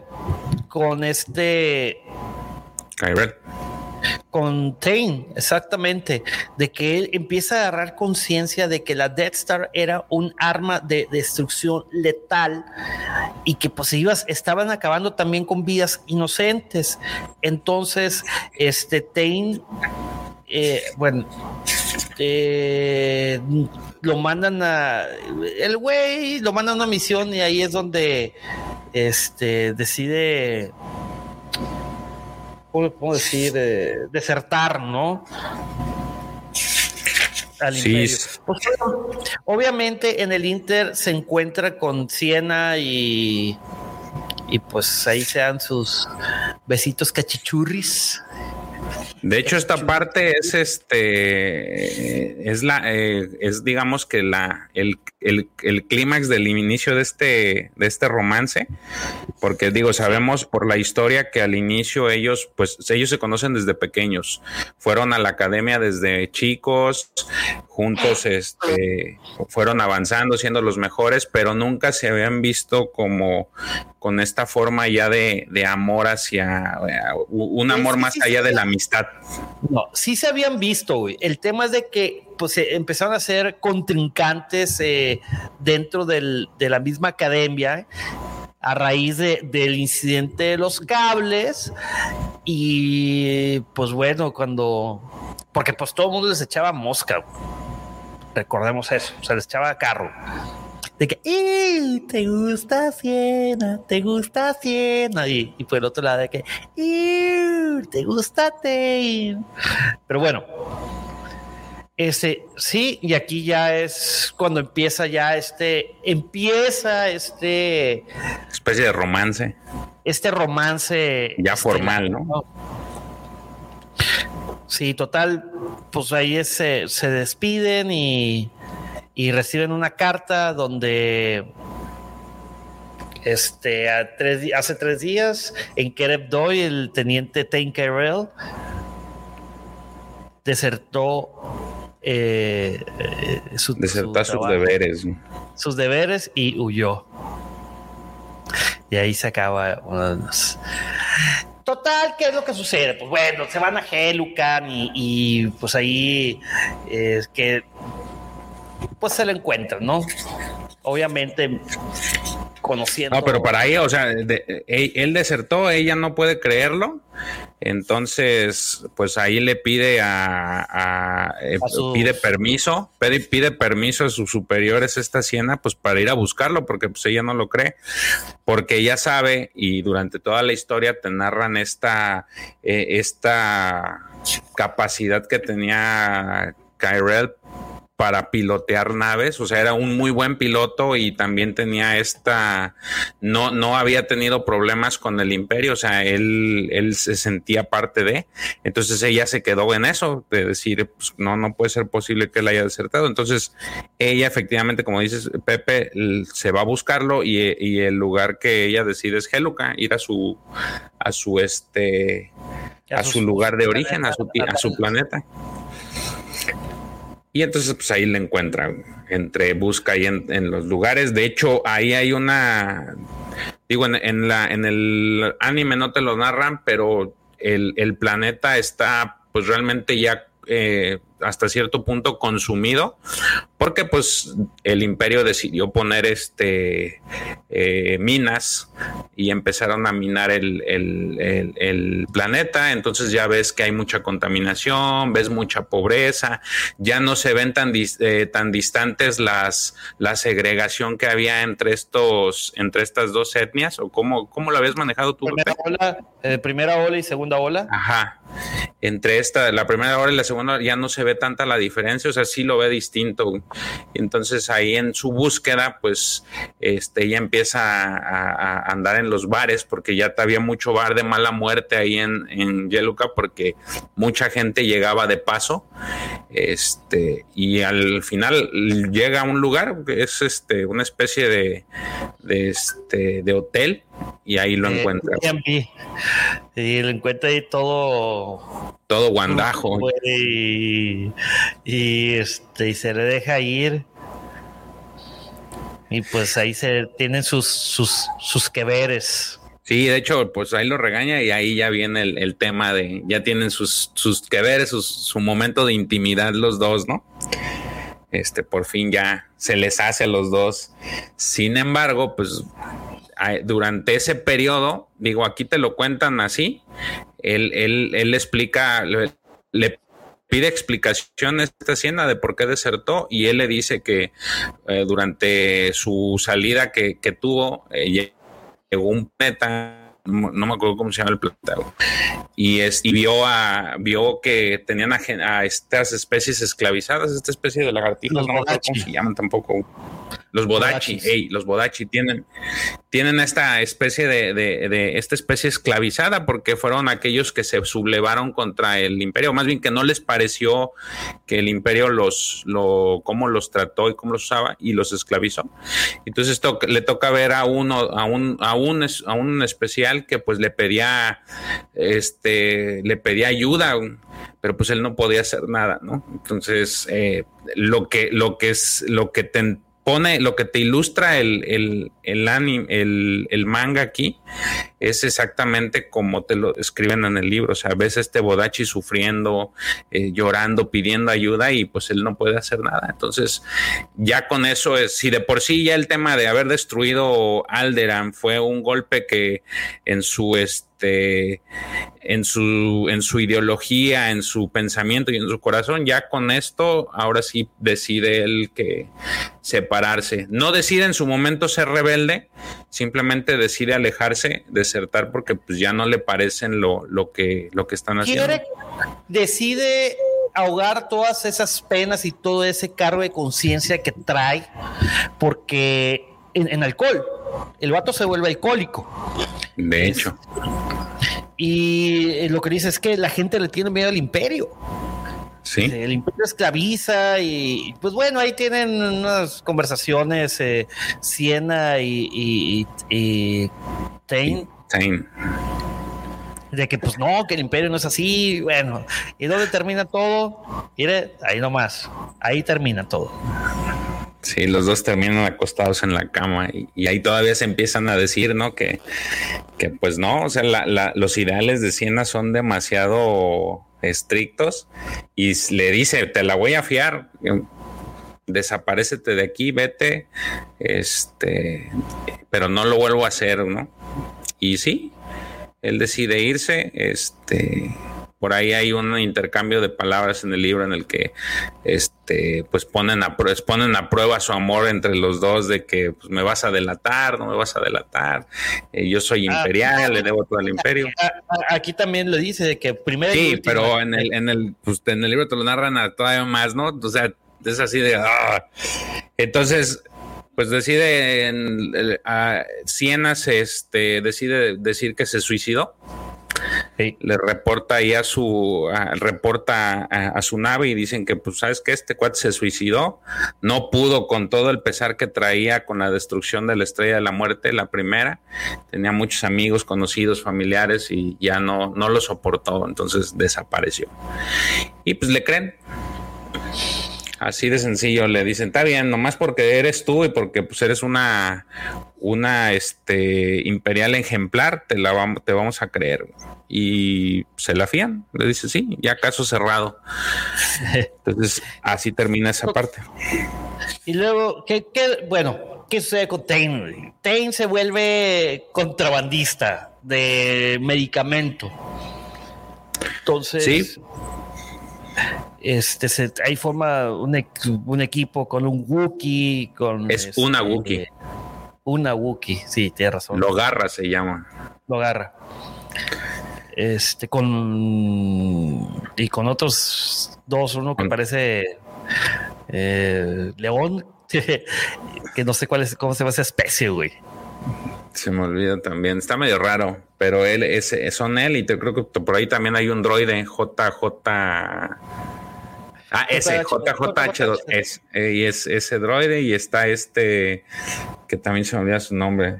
con este con Tain, exactamente, de que él empieza a agarrar conciencia de que la Death Star era un arma de destrucción letal y que pues estaban acabando también con vidas inocentes. Entonces, este Tain, eh, bueno, eh, lo mandan a el güey, lo mandan a una misión y ahí es donde este decide ¿cómo decir? desertar, ¿no? Al sí. Pues, obviamente en el Inter se encuentra con Siena y, y pues ahí se dan sus besitos cachichurris. De hecho, esta parte es este, es la, eh, es digamos que la, el, clímax del inicio de este, de este romance, porque digo, sabemos por la historia que al inicio ellos, pues ellos se conocen desde pequeños, fueron a la academia desde chicos, juntos, este, fueron avanzando, siendo los mejores, pero nunca se habían visto como con esta forma ya de, de amor hacia, un amor más allá de la amistad. No, sí se habían visto. El tema es de que pues empezaron a ser contrincantes eh, dentro de la misma academia a raíz del incidente de los cables y pues bueno, cuando porque pues todo el mundo les echaba mosca. Recordemos eso, se les echaba carro de que te gusta Siena, te gusta Siena, y, y por el otro lado de que te gusta Tate. Pero bueno, ese sí, y aquí ya es cuando empieza ya este, empieza este especie de romance. Este romance ya este, formal, ¿no? Sí, total, pues ahí se despiden y y reciben una carta donde este, hace tres días en Kereb Doy, el teniente Tain desertó eh, eh sus deberes. Sus deberes y huyó. Y ahí se acaba Total, ¿qué es lo que sucede? Pues bueno, se van a Helucan y, pues ahí es que pues se lo encuentran, ¿no? Obviamente conociendo. No, pero para ella, o sea, e, él desertó, ella no puede creerlo, entonces, pues ahí le pide a, eh, pide permiso, pide, pide, permiso a sus superiores esta siena, pues para ir a buscarlo, porque pues ella no lo cree, porque ella sabe y durante toda la historia te narran esta, eh, esta capacidad que tenía Kyrell para pilotear naves, o sea, era un muy buen piloto y también tenía esta, no, no había tenido problemas con el imperio, o sea, él, él se sentía parte de, entonces ella se quedó en eso, de decir, pues, no, no puede ser posible que él haya desertado, entonces ella efectivamente, como dices, Pepe, se va a buscarlo y, el lugar que ella decide es Heluca, ir a su, a su, este, a, su, lugar de origen, a su, a su planeta. Y entonces, pues ahí le encuentran entre busca y en, los lugares. De hecho, ahí hay una, digo, en, la, en el anime no te lo narran, pero el, el planeta está pues realmente ya eh, hasta cierto punto consumido, porque pues el imperio decidió poner este eh, minas y empezaron a minar el, planeta, entonces ya ves que hay mucha contaminación, ves mucha pobreza, ya no se ven tan, eh, tan distantes las, la segregación que había entre estos, entre estas dos etnias, o cómo, cómo lo habías manejado tú. Primera ola, primera ola y segunda ola. Ajá. Entre esta, la primera ola y la segunda ya no se ve tanta la diferencia, o sea, sí lo ve distinto. Entonces ahí en su búsqueda, pues, este, ella empieza a, andar en los bares, porque ya había mucho bar de mala muerte ahí en, en Yeluca, porque mucha gente llegaba de paso, este, y al final llega a un lugar que es este, una especie de, de, este, de hotel, y ahí lo encuentra. Y lo encuentra ahí todo. Todo guandajo. Y, este, y se le deja ir. Y pues ahí se tienen sus, sus, sus que veres. Sí, de hecho, pues ahí lo regaña y ahí ya viene el, tema de, ya tienen sus, sus que veres, su momento de intimidad los dos, ¿no? Este, por fin ya se les hace a los dos. Sin embargo, pues durante ese periodo, digo, aquí te lo cuentan así, él, él, explica, le, pide explicación a esta hacienda de por qué desertó y él le dice que eh, durante su salida que, tuvo, eh, llegó un planeta no me acuerdo cómo se llama el planeta, y, es, y vio, a, vio que tenían a, estas especies esclavizadas, esta especie de lagartijas, no me acuerdo cómo se llaman tampoco. Los bodachi, los bodachi tienen, tienen esta especie de, de, esta especie esclavizada porque fueron aquellos que se sublevaron contra el imperio, más bien que no les pareció que el imperio los, lo, cómo los trató y cómo los usaba y los esclavizó. Entonces esto le toca ver a uno, a un, a un, a un especial que pues le pedía, este, le pedía ayuda, pero pues él no podía hacer nada, ¿no? Entonces, eh, lo que, lo que es, lo que te pone, lo que te ilustra el, el, el, anime, el, el, manga aquí es exactamente como te lo escriben en el libro. O sea, ves a este Bodachi sufriendo, eh, llorando, pidiendo ayuda y pues él no puede hacer nada. Entonces, ya con eso es, si de por sí ya el tema de haber destruido Alderan fue un golpe que en su este en su en su ideología, en su pensamiento y en su corazón, ya con esto ahora sí decide él que separarse. No decide en su momento ser rebelde, simplemente decide alejarse, desertar porque pues ya no le parecen lo, lo que lo que están haciendo. decide ahogar todas esas penas y todo ese cargo de conciencia que trae porque en, alcohol el vato se vuelve alcohólico. De hecho. Y lo que dice es que la gente le tiene miedo al imperio. Sí. El imperio esclaviza y pues bueno, ahí tienen unas conversaciones eh, Siena y, y, y Tain. De que pues no, que el imperio no es así, bueno, ¿y dónde termina todo? Mire, ahí nomás, ahí termina todo. Sí, los dos terminan acostados en la cama y, ahí todavía se empiezan a decir, ¿no? Que, que pues no, o sea, los ideales de Siena son demasiado estrictos y le dice, te la voy a fiar, desaparecete de aquí, vete, este, pero no lo vuelvo a hacer, ¿no? Y sí, él decide irse, este, por ahí hay un intercambio de palabras en el libro en el que este pues ponen a, ponen a prueba su amor entre los dos de que pues, me vas a delatar, no me vas a delatar, eh, yo soy ah, imperial, le debo todo al imperio. Aquí también lo dice de que primero Sí, pero en el en el pues, en el libro te lo narran todavía más, ¿no? O sea, es así de ah. entonces pues decide en, a Sienas este decide decir que se suicidó le reporta ahí a su, reporta a, su nave y dicen que, pues, sabes que este cuate se suicidó, no pudo con todo el pesar que traía con la destrucción de la estrella de la muerte, la primera, tenía muchos amigos, conocidos, familiares y ya no, no lo soportó, entonces desapareció. Y pues le creen. Así de sencillo, le dicen, está bien, nomás porque eres tú y porque pues eres una, una este, imperial ejemplar, te la vamos, te vamos a creer. Y se la fían, le dice, sí, ya caso cerrado. Entonces, así termina esa parte. Y luego, ¿qué, qué, bueno, ¿qué sucede con Tain? Tain se vuelve contrabandista de medicamento. Entonces, Sí. Este, se, ahí forma un, un equipo con un Wookiee, con... Es este, una Wookiee. Una Wookiee, sí, tienes razón. Lo garra se llama. lo agarra. Este, con. Y con otros dos, uno que parece. eh, león, que no sé cuál es, cómo se llama esa especie, güey. Se me olvida también. Está medio raro, pero él es, son él y te creo que por ahí también hay un droide JJ. Ah, ese JJH2 es, eh, y es ese droide y está este que también se me olvida su nombre.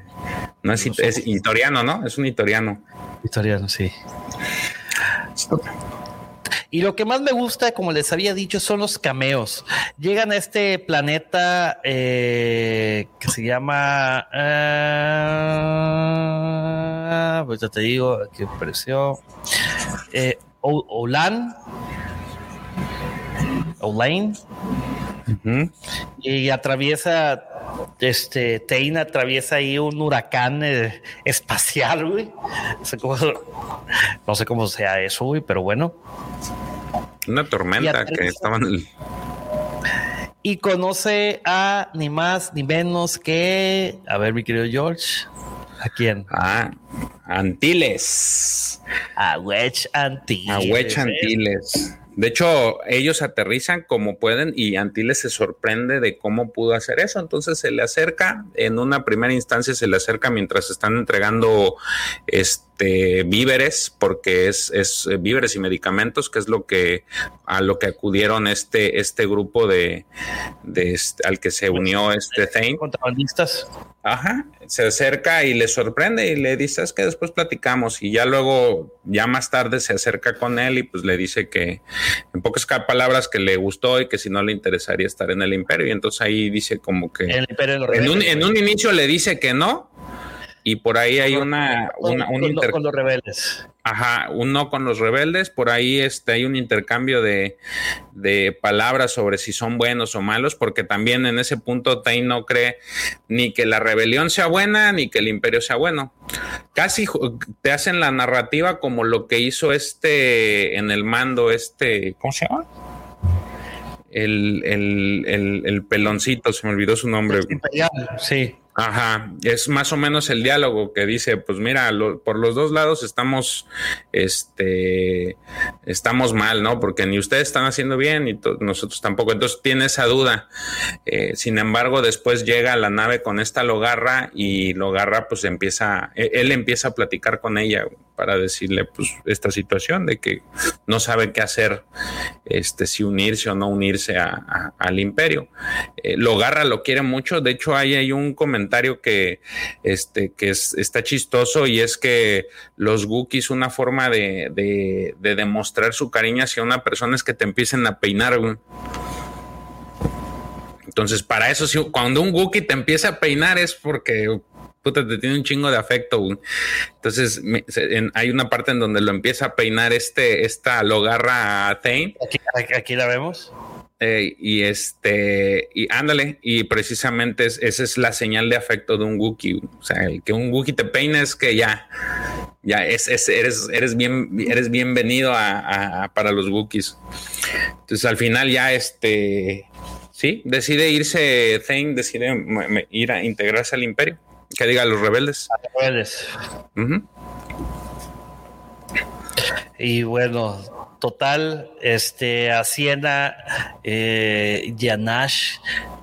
No es, it- es itoriano, ¿no? Es un itoriano. Historiano, sí. Y lo que más me gusta, como les había dicho, son los cameos. Llegan a este planeta eh, que se llama. ah, pues ya te digo, aquí apareció. Eh, Olan. Olain. Ujú. Y atraviesa. Este, Tain atraviesa ahí un huracán eh, espacial, güey. No sé cómo, no sé cómo sea eso, güey, pero bueno. Una tormenta que estaba en el. y conoce a ni más ni menos que, a ver, mi querido George, ¿a quién? Ah, Antilles. A Wedge Antilles. A Wedge ¿eh? De hecho, ellos aterrizan como pueden y Antilles se sorprende de cómo pudo hacer eso. Entonces se le acerca, en una primera instancia se le acerca mientras están entregando este víveres, porque es, es eh, víveres y medicamentos, que es lo que a lo que acudieron este, este grupo de, de este- al que se unió este Thane. Contrabandistas. Ajá, se acerca y le sorprende y le dice, es que después platicamos y ya luego, ya más tarde se acerca con él y pues le dice que en pocas ca- palabras que le gustó y que si no le interesaría estar en el imperio y entonces ahí dice como que El Imperio en un inicio le dice que no y por ahí hay una, un inter- con los rebeldes. Ajá, un no con los rebeldes, por ahí este, hay un intercambio de, de palabras sobre si son buenos o malos, porque también en ese punto Tain no cree ni que la rebelión sea buena ni que el imperio sea bueno. Casi te hacen la narrativa como lo que hizo este en el mando, este, ¿cómo se llama? El, el, el, el peloncito, se me olvidó su nombre. Imperial, sí. Ajá, es más o menos el diálogo que dice, pues mira, por los dos lados estamos, este, estamos mal, ¿no? Porque ni ustedes están haciendo bien y nosotros tampoco. Entonces tiene esa duda. Eh, sin embargo, después llega la nave con esta Logarra y Logarra, pues empieza, e- él empieza a platicar con ella para decirle, pues, esta situación de que no sabe qué hacer, este, si unirse o no unirse a- al imperio. Eh, Logarra lo quiere mucho. De hecho, ahí hay un comentario que, este, que es- está chistoso y es que los Wookiees, una forma de, de- de demostrar su cariño hacia una persona es que te empiecen a peinar. güey. Entonces, para eso, sí, cuando un Wookiee te empieza a peinar es porque puta, te tiene un chingo de afecto. Entonces, hay una parte en donde lo empieza a peinar este, esta Logarra a Thane. Aquí la vemos. Eh, y este, y ándale, y precisamente es- esa es la señal de afecto de un Wookiee. O sea, el que un Wookiee te peine es que ya, ya es, es- eres, eres bien, eres bienvenido a, a- a- para los Wookiees. Entonces al final ya este, sí, decide irse, Thane decide me- me- ir a integrarse al imperio, que diga a los rebeldes. Rebeldes. Ujú. Y bueno, total, este, Hacienda, eh, Yanash,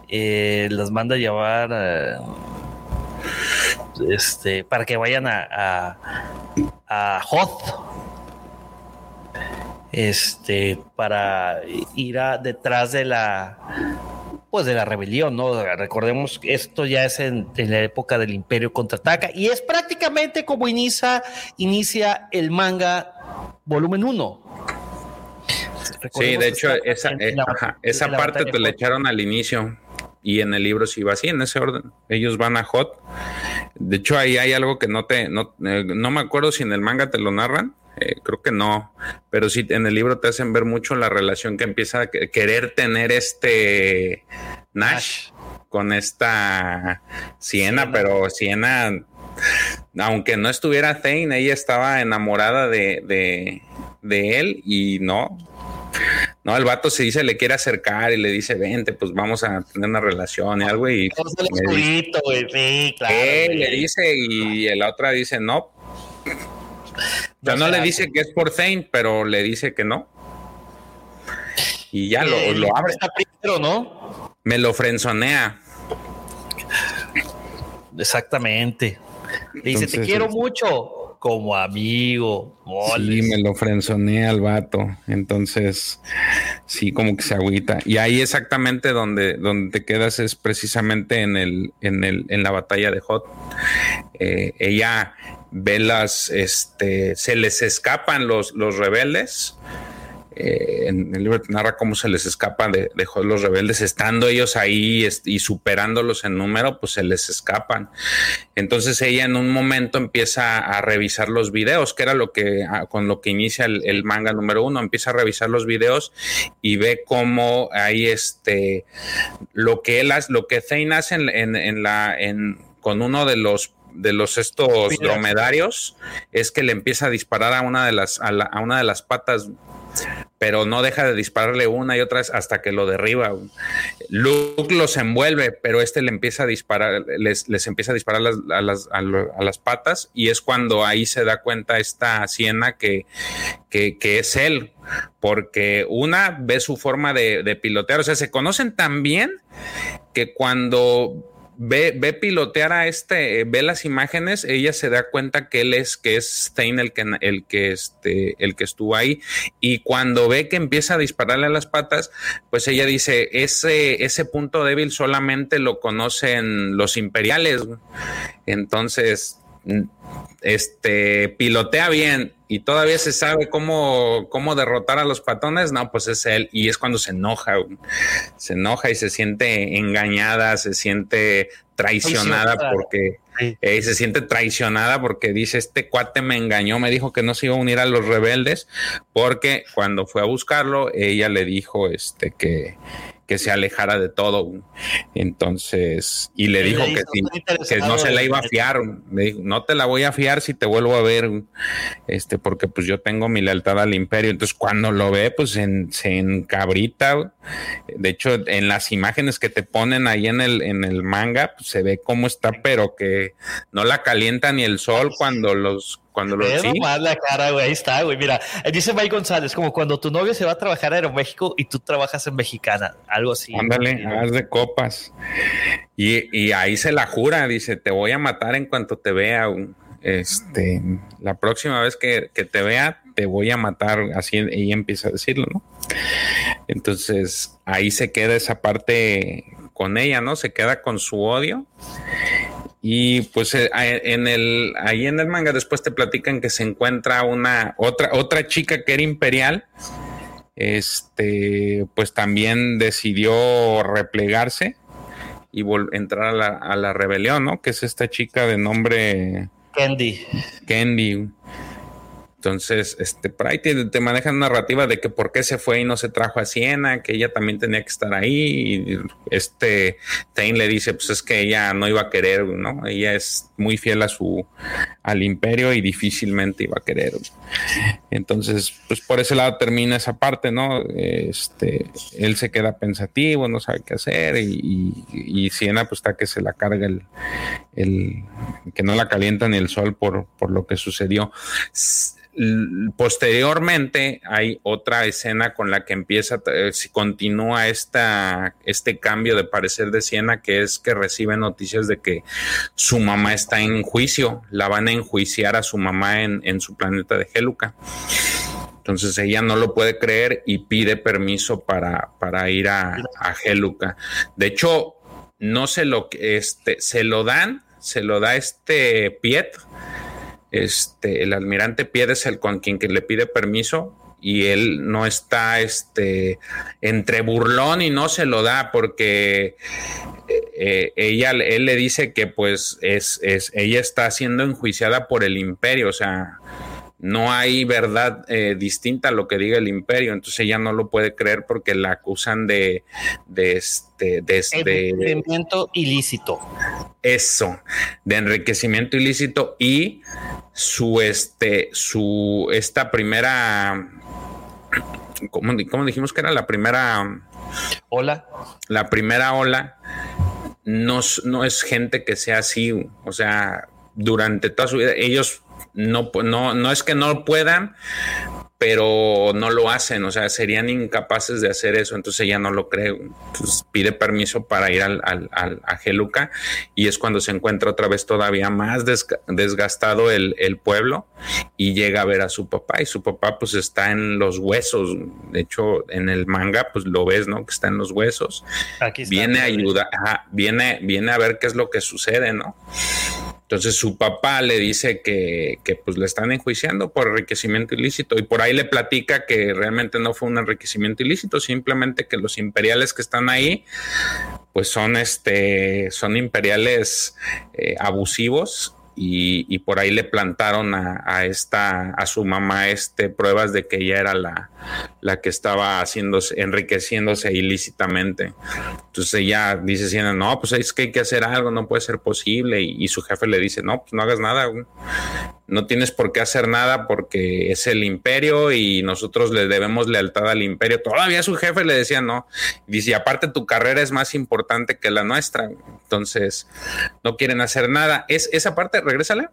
eh, las manda a llevar eh, este, para que vayan a, a, Hoth. Este, para ir a, detrás de la pues de la rebelión, ¿no? Recordemos que esto ya es en, en la época del Imperio contraataca y es prácticamente como inicia, inicia el manga volumen 1. Sí, de hecho, esa, eh, esa parte te la echaron al inicio y en el libro sí va así, en ese orden. Ellos van a Hot. De hecho, ahí hay algo que no te, no, eh, no me acuerdo si en el manga te lo narran. Eh, creo que no, pero sí en el libro te hacen ver mucho la relación que empieza a querer tener este Nash, con esta Siena, pero Siena, aunque no estuviera Thane, ella estaba enamorada de, de, de él y no, no, el vato se dice, le quiere acercar y le dice, vente, pues vamos a tener una relación y algo. Y le dice y la otra dice, no. O no le dice que es por Zane, pero le dice que no. Y ya lo, lo abre. Primero, ¿no? Me lo frenzonea. Exactamente. Le dice, te quiero mucho como amigo. Sí, me lo frenzonea al vato. Entonces, sí, como que se agüita. Y ahí exactamente donde, donde te quedas es precisamente en el, en el, en la batalla de Hot. Eh, ella ve las, este, se les escapan los, los rebeldes eh, en el libro te narra cómo se les escapa de, los rebeldes, estando ellos ahí y superándolos en número, pues se les escapan. Entonces ella en un momento empieza a revisar los videos, que era lo que con lo que inicia el, manga número uno, empieza a revisar los videos y ve cómo ahí este lo que él hace, lo que Zane hace en, la en con uno de los de los estos dromedarios es que le empieza a disparar a una de las a una de las patas pero no deja de dispararle una y otra vez hasta que lo derriba. Luke los envuelve, pero este le empieza a disparar, les, empieza a disparar a, las, patas y es cuando ahí se da cuenta esta Siena que, que, es él, porque una ve su forma de, de pilotear, o sea, se conocen tan bien que cuando ve, ve pilotear a este, ve las imágenes, ella se da cuenta que él es, que es Stein el que, el que, este, el que estuvo ahí. Y cuando ve que empieza a dispararle a las patas, pues ella dice, ese, ese punto débil solamente lo conocen los imperiales. Entonces, este, pilotea bien y todavía se sabe cómo, cómo derrotar a los patones, no, pues es él. Y es cuando se enoja, se enoja y se siente engañada, se siente traicionada porque eh, se siente traicionada porque dice este cuate me engañó, me dijo que no se iba a unir a los rebeldes porque cuando fue a buscarlo ella le dijo este que que se alejara de todo. Entonces, y le dijo que, que no se la iba a fiar. Dijo, no te la voy a fiar si te vuelvo a ver, este, porque pues yo tengo mi lealtad al imperio. Entonces, cuando lo ve, pues en, se encabrita. De hecho, en las imágenes que te ponen ahí en el, en el manga, pues, se ve cómo está, pero que no la calienta ni el sol cuando los cuando lo sí. la cara, güey. Ahí está, güey. Mira, dice Mike González, como cuando tu novio se va a trabajar a Aeroméxico y tú trabajas en Mexicana, algo así. Ándale, haz de copas. Y, ahí se la jura, dice, te voy a matar en cuanto te vea. Este, la próxima vez que, te vea, te voy a matar. Así ella empieza a decirlo, ¿no? Entonces, ahí se queda esa parte con ella, ¿no? Se queda con su odio y pues eh, en el, ahí en el manga después te platican que se encuentra una otra, otra chica que era imperial. Este, pues también decidió replegarse y entrar a la, a la rebelión, ¿no? Que es esta chica de nombre Candy. Candy. Entonces, este, por ahí te, manejan narrativa de que por qué se fue y no se trajo a Siena, que ella también tenía que estar ahí. Este Tain le dice, pues es que ella no iba a querer, ¿no? Ella es muy fiel a su, al imperio y difícilmente iba a querer. Entonces, pues por ese lado termina esa parte, ¿no? Este, él se queda pensativo, no sabe qué hacer y, y, Siena pues está que se la carga el, el, que no la calienta ni el sol por, por lo que sucedió posteriormente hay otra escena con la que empieza, eh, si continúa esta, este cambio de parecer de Siena, que es que recibe noticias de que su mamá está en juicio, la van a enjuiciar a su mamá en, su planeta de Heluca. Entonces ella no lo puede creer y pide permiso para, para ir a, a. De hecho, no se lo, este, se lo dan, se lo da este Piet, este, el almirante Pied es el con quien le pide permiso y él no está este, entre burlón y no se lo da porque eh, ella, él le dice que pues es, es, ella está siendo enjuiciada por el imperio, o sea, no hay verdad eh, distinta a lo que diga el imperio, entonces ella no lo puede creer porque la acusan de, de este, de este enriquecimiento ilícito. Eso, de enriquecimiento ilícito y su este, su esta primera, ¿cómo, cómo dijimos que era la primera ola? La primera ola no, no es gente que sea así, o sea, durante toda su vida ellos no, no, no es que no puedan, pero no lo hacen, o sea, serían incapaces de hacer eso, entonces ella no lo cree, pues pide permiso para ir al, al, a Geluca y es cuando se encuentra otra vez todavía más desgastado el, el, pueblo y llega a ver a su papá y su papá pues está en los huesos, de hecho en el manga pues lo ves, ¿no? Que está en los huesos, Aquí viene a ayudar, viene, viene a ver qué es lo que sucede, ¿no? Entonces su papá le dice que, que, pues le están enjuiciando por enriquecimiento ilícito y por ahí le platica que realmente no fue un enriquecimiento ilícito, simplemente que los imperiales que están ahí pues son este son imperiales eh, abusivos y, por ahí le plantaron a, esta, a su mamá, este, pruebas de que ella era la, la que estaba haciéndose, enriqueciéndose ilícitamente. Entonces ella dice, no, pues es que hay que hacer algo, no puede ser posible. Y, su jefe le dice, no, pues no hagas nada, no tienes por qué hacer nada porque es el imperio y nosotros le debemos lealtad al imperio. Todavía su jefe le decía, no, dice, aparte tu carrera es más importante que la nuestra. Entonces, no quieren hacer nada. Es esa parte regrésale.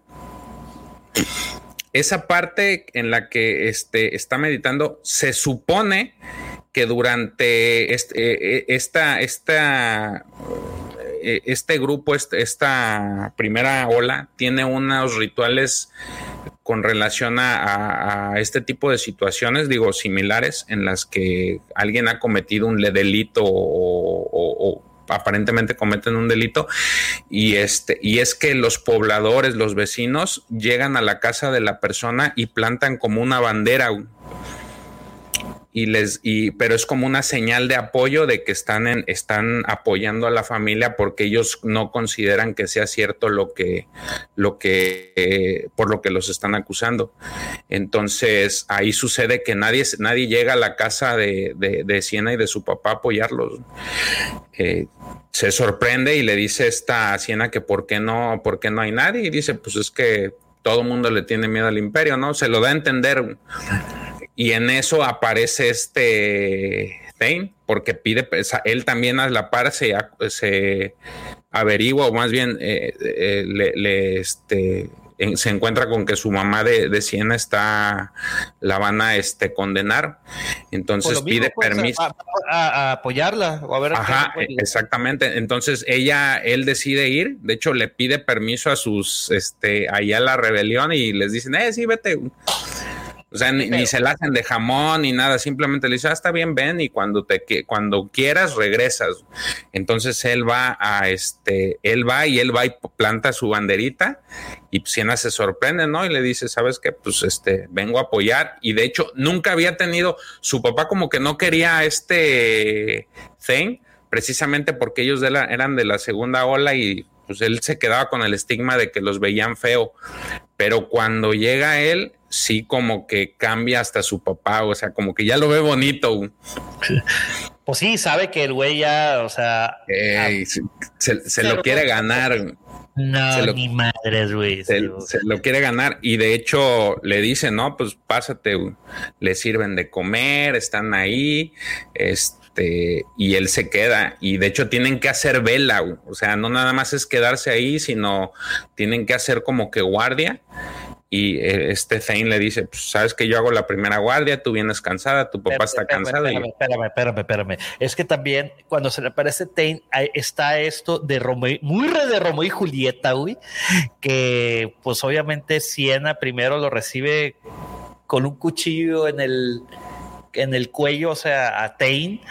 Esa parte en la que este, está meditando, se supone que durante este, eh, esta, esta, eh, este grupo, este, esta primera ola, tiene unos rituales con relación a, este tipo de situaciones, digo, similares, en las que alguien ha cometido un delito o aparentemente cometen un delito y este y es que los pobladores, los vecinos llegan a la casa de la persona y plantan como una bandera y les y pero es como una señal de apoyo de que están en, están apoyando a la familia porque ellos no consideran que sea cierto lo que lo que eh, por lo que los están acusando. Entonces ahí sucede que nadie nadie llega a la casa de, de, Siena y de su papá a apoyarlos. Eh, se sorprende y le dice esta Siena que por qué no por qué no hay nadie. Y dice pues es que todo mundo le tiene miedo al imperio no se lo da a entender y en eso aparece este Thane, porque pide, pues, él también a la par se, se averigua, o más bien eh, eh, le, este, se encuentra con que su mamá de, de, Siena está, la van a este, condenar. Entonces pide pues, permiso. A, apoyarla o a ver. Ajá, exactamente. Entonces ella, él decide ir. De hecho, le pide permiso a sus, este, allá a la rebelión y les dicen, eh, sí, vete. O sea, ni, se la hacen de jamón ni nada, simplemente le dice, ah, está bien, ven y cuando te cuando quieras regresas. Entonces él va a este, él va y él va y planta su banderita y Siena se sorprende, ¿no? Y le dice, ¿sabes qué? Pues este, vengo a apoyar y de hecho nunca había tenido, su papá como que no quería este Zane, precisamente porque ellos eran de la segunda ola y pues él se quedaba con el estigma de que los veían feo, pero cuando llega él, sí como que cambia hasta su papá, o sea, como que ya lo ve bonito. Pues sí, sabe que el güey ya, o sea... se, lo quiere ganar. No, ni madres, güey. Se, lo quiere ganar y de hecho le dice, no, pues pásate, le sirven de comer, están ahí, este, y él se queda. Y de hecho tienen que hacer vela, o sea, no nada más es quedarse ahí, sino tienen que hacer como que guardia. Y eh, este Zane le dice, pues sabes que yo hago la primera guardia, tú vienes cansada, tu papá está cansado. Espérame, espérame, espérame, espérame, Es que también cuando se le aparece Zane está esto de Romeo, muy re de Romeo y Julieta, güey, que pues obviamente Siena primero lo recibe con un cuchillo en el, en el cuello, o sea, a Tain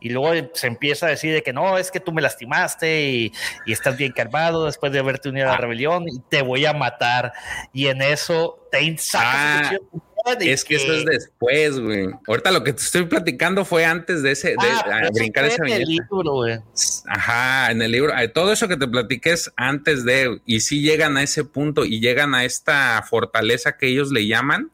y luego se empieza a decir de que no, es que tú me lastimaste y, estás bien calmado después de haberte unido a la ah. rebelión y te voy a matar. Y en eso Tain saca su Es que, eso es después, güey. Ahorita lo que te estoy platicando fue antes de ese, de, ah, brincar ese en el libro, güey. Ajá, en el libro. Todo eso que te platiqué es antes de, y sí llegan a ese punto y llegan a esta fortaleza que ellos le llaman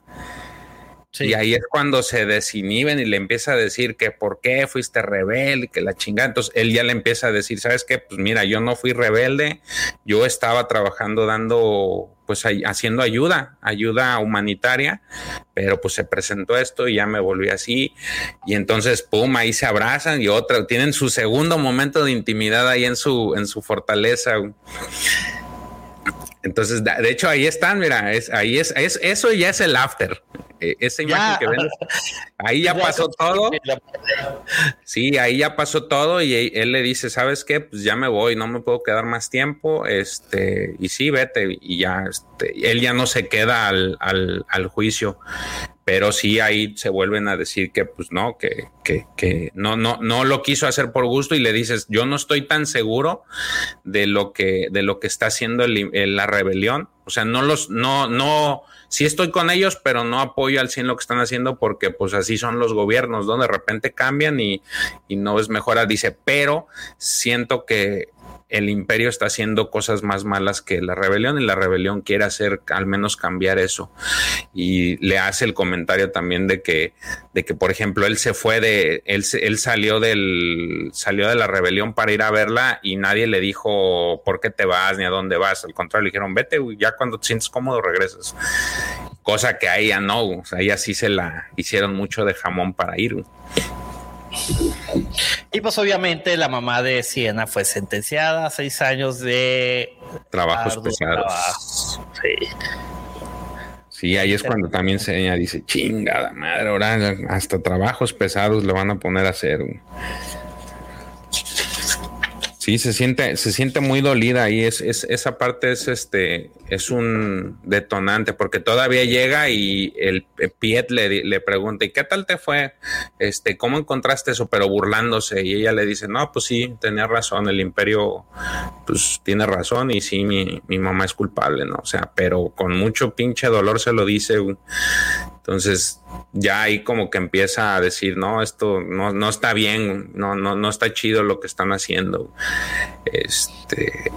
y ahí es cuando se desinhiben y le empieza a decir que por qué fuiste rebelde, que la chingada. Entonces él ya le empieza a decir, ¿sabes qué? Pues mira, yo no fui rebelde, yo estaba trabajando dando, pues haciendo ayuda, ayuda humanitaria, pero pues se presentó esto y ya me volví así. Y entonces, pum, ahí se abrazan y otra, tienen su segundo momento de intimidad ahí en su, en su fortaleza. Entonces, de hecho, ahí están, mira, es, ahí es, es, eso ya es el after. Eh, esa imagen que ven, ahí ya pasó todo. Sí, ahí ya pasó todo y él le dice, ¿sabes qué? Pues ya me voy, no me puedo quedar más tiempo, este, y sí, vete, y ya, este, él ya no se queda al, al, al juicio pero sí ahí se vuelven a decir que pues no, que, que, que, no, no, no lo quiso hacer por gusto y le dices, yo no estoy tan seguro de lo que, de lo que está haciendo la rebelión. O sea, no los, no, no, sí estoy con ellos, pero no apoyo al 100 lo que están haciendo porque pues así son los gobiernos, donde de repente cambian y, y no es mejora, dice, pero siento que el imperio está haciendo cosas más malas que la rebelión y la rebelión quiere hacer al menos cambiar eso. Y le hace el comentario también de que, de que por ejemplo, él se fue de, él, él salió del, salió de la rebelión para ir a verla y nadie le dijo por qué te vas ni a dónde vas. Al contrario, le dijeron, vete, ya cuando te sientes cómodo regresas. Cosa que a ella no, o sea, a ella sí se la hicieron mucho de jamón para ir. Y pues obviamente la mamá de Siena fue sentenciada a seis años de trabajos pesados. Sí. Sí, ahí es cuando también se dice, chingada madre, ahora hasta trabajos pesados le van a poner a hacer. Sí, se siente, se siente muy dolida y es, es, esa parte es este, es un detonante, porque todavía llega y el Piet le, le pregunta, ¿y qué tal te fue? Este, ¿cómo encontraste eso? Pero burlándose, y ella le dice, no, pues sí, tenía razón, el imperio, pues tiene razón, y sí, mi, mi mamá es culpable, ¿no? O sea, pero con mucho pinche dolor se lo dice. Entonces, ya ahí como que empieza a decir, no, esto no, no está bien, no, no, no está chido lo que están haciendo. Este,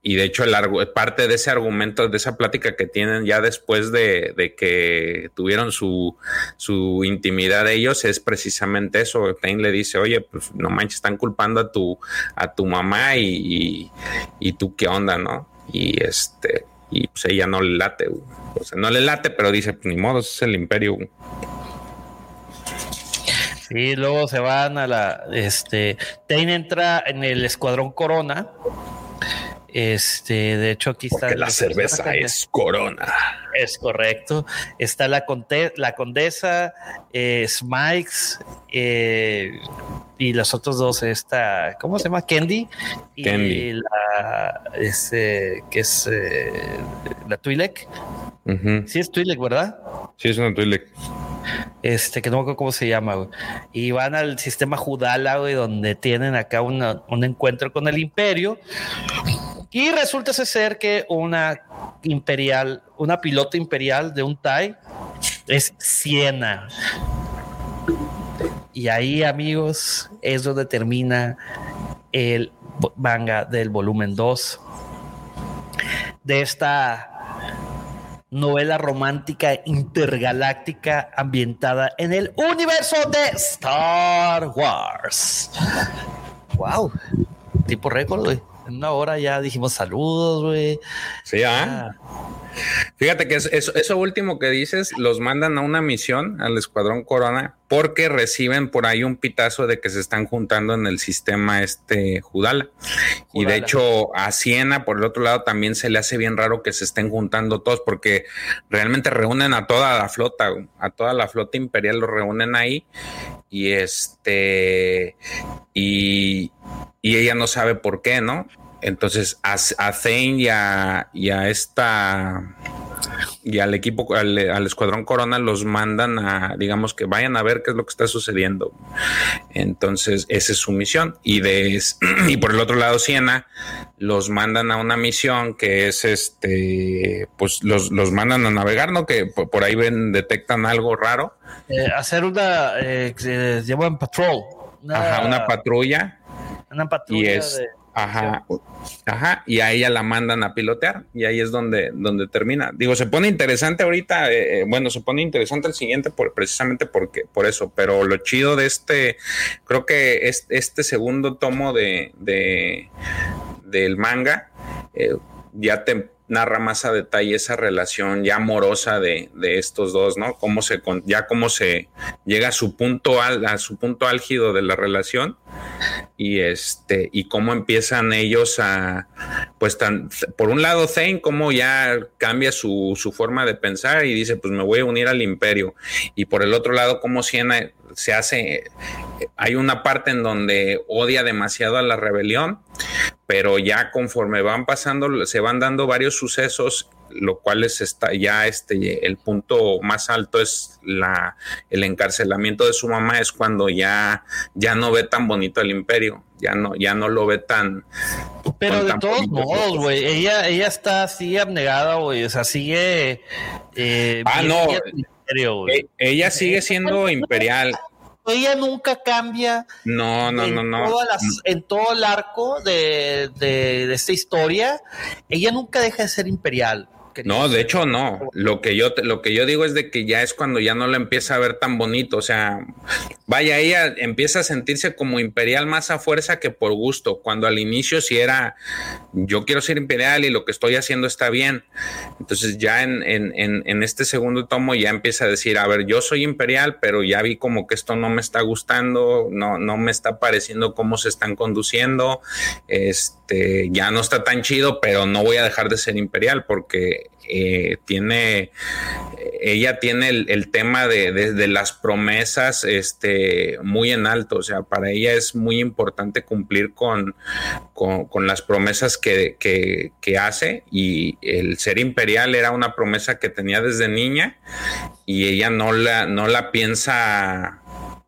y de hecho, el, parte de ese argumento, de esa plática que tienen ya después de, que tuvieron su, su, intimidad ellos, es precisamente eso. Tain le dice, oye, pues no manches, están culpando a tu, a tu mamá y, y tú qué onda, ¿no? Y este, y pues ella no le late, o sea, no le late, pero dice, pues ni modo, es el imperio. Sí, luego se van a la, este, Tain entra en el escuadrón Corona. Este, de hecho, aquí está. la cerveza es Corona. Es correcto. Está la, la condesa, eh, Smikes, eh, y los otros dos, esta, ¿cómo se llama? Candy. Y la, este, que es eh, la Twi'lek. Sí es Twi'lek, ¿verdad? Sí, es una Twi'lek. Este, que no me acuerdo cómo se llama, Y van al sistema Judala, güey, donde tienen acá un encuentro con el imperio. Y resulta ser que una imperial, una piloto imperial de un TIE es Siena. Y ahí, amigos, es donde termina el manga del volumen 2 de esta novela romántica intergaláctica ambientada en el universo de Star Wars. Wow, tipo récord, güey. En una hora ya dijimos saludos, güey. Sí, ¿ah? Fíjate que eso, último que dices, los mandan a una misión al Escuadrón Corona porque reciben por ahí un pitazo de que se están juntando en el sistema este Judala. Y de hecho a Siena, por el otro lado, también se le hace bien raro que se estén juntando todos porque realmente reúnen a toda la flota, a toda la flota imperial lo reúnen ahí y este y, y ella no sabe por qué, ¿no? Entonces a, a Zane y a, esta y al equipo, al, escuadrón Corona los mandan a, digamos que vayan a ver qué es lo que está sucediendo. Entonces, esa es su misión. Y de y por el otro lado, Siena los mandan a una misión que es este, pues los, los mandan a navegar, ¿no? Que por, ahí ven, detectan algo raro. Eh, hacer una, eh, se llaman patrol. Ajá, una patrulla. Una patrulla. Y es, de Ajá, ajá, y a ella la mandan a pilotear y ahí es donde, donde termina. Digo, se pone interesante ahorita, eh, eh, bueno, se pone interesante el siguiente por, precisamente porque, por eso, pero lo chido de este, creo que este, este segundo tomo de, de del manga, eh, ya te narra más a detalle esa relación ya amorosa de, estos dos, ¿no? Cómo se, ya cómo se llega a su punto al, a su punto álgido de la relación y este, y cómo empiezan ellos a, pues tan, por un lado Zane, cómo ya cambia su, su forma de pensar y dice, pues me voy a unir al imperio. Y por el otro lado, cómo Siena se hace, hay una parte en donde odia demasiado a la rebelión, pero ya conforme van pasando, se van dando varios sucesos, lo cual es está ya este, el punto más alto es la, el encarcelamiento de su mamá, es cuando ya, ya no ve tan bonito el imperio, ya no, ya no lo ve tan... Pero de todos modos, güey, ella, ella está así abnegada, güey, o sea, sigue... Eh, ah, no. E, ella sigue siendo imperial ella nunca cambia. No, no, no, no. en todo el arco de, de, esta historia, ella nunca deja de ser imperial. No, de hecho no. Lo que yo lo que yo digo es de que ya es cuando ya no la empieza a ver tan bonito, o sea, vaya ella empieza a sentirse como imperial más a fuerza que por gusto, cuando al inicio sí era yo quiero ser imperial y lo que estoy haciendo está bien. Entonces ya en, en, en, este segundo tomo ya empieza a decir, a ver, yo soy imperial, pero ya vi como que esto no me está gustando, no, no me está pareciendo cómo se están conduciendo, este, ya no está tan chido, pero no voy a dejar de ser imperial porque eh, tiene, ella tiene el, tema de, las promesas este, muy en alto, o sea, para ella es muy importante cumplir con, las promesas que, que, hace. Y el ser imperial era una promesa que tenía desde niña y ella no la, no la piensa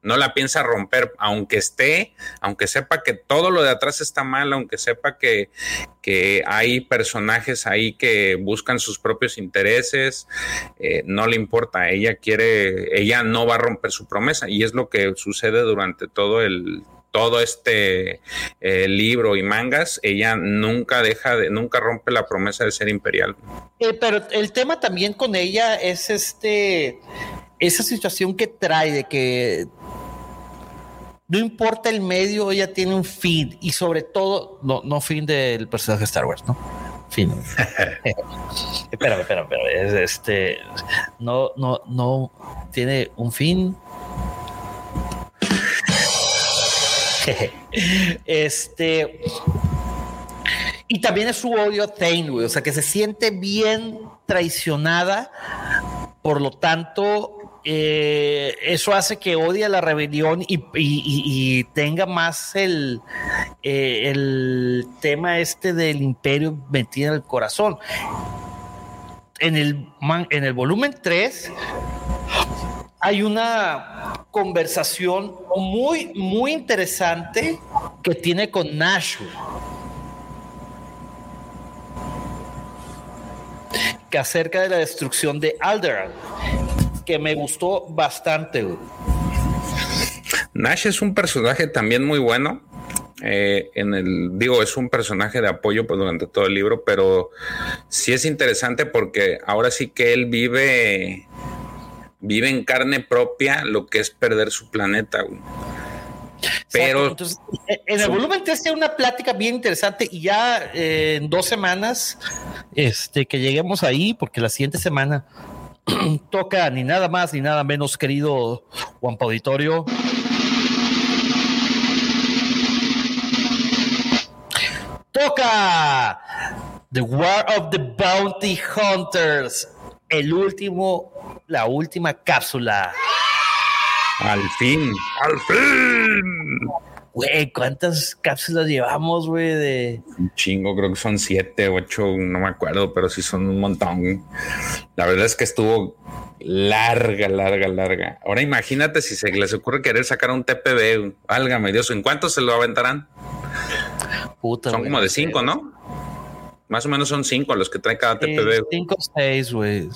no la piensa romper, aunque esté, aunque sepa que todo lo de atrás está mal, aunque sepa que, que hay personajes ahí que buscan sus propios intereses, eh, no le importa, ella quiere, ella no va a romper su promesa y es lo que sucede durante todo el todo este eh, libro y mangas, ella nunca deja de, nunca rompe la promesa de ser imperial. Eh, pero el tema también con ella es este, esa situación que trae de que no importa el medio, ella tiene un fin y sobre todo, no, no fin del personaje Star Wars, ¿no? Fin. espérame, espérame, espérame. Es, este, no, no, no tiene un fin. este. Y también es su odio a Thane, o sea, que se siente bien traicionada, por lo tanto, eh, eso hace que odie la rebelión y, tenga más el, eh, el tema este del imperio metido en el corazón. En el, en el volumen 3 hay una conversación muy, muy interesante que tiene con Nashville. acerca de la destrucción de Alderaan que me gustó bastante. Nash es un personaje también muy bueno. Eh, en el digo es un personaje de apoyo pues, durante todo el libro, pero sí es interesante porque ahora sí que él vive vive en carne propia lo que es perder su planeta. Pero en el volumen 3 hay una plática bien interesante y ya eh, en dos semanas este que lleguemos ahí porque la siguiente semana toca ni nada más ni nada menos, querido Juan Auditorio. Toca The War of the Bounty Hunters, el último, la última cápsula. Al fin, al fin. Güey, ¿cuántas cápsulas llevamos, güey? De... Un chingo, creo que son siete, ocho, no me acuerdo, pero sí son un montón. La verdad es que estuvo larga, larga, larga. Ahora imagínate si se les ocurre querer sacar un TPB, válgame Dios, ¿en cuánto se lo aventarán? son como de cinco, ¿no? Más o menos son cinco los que trae cada TPB. cinco o seis, güey.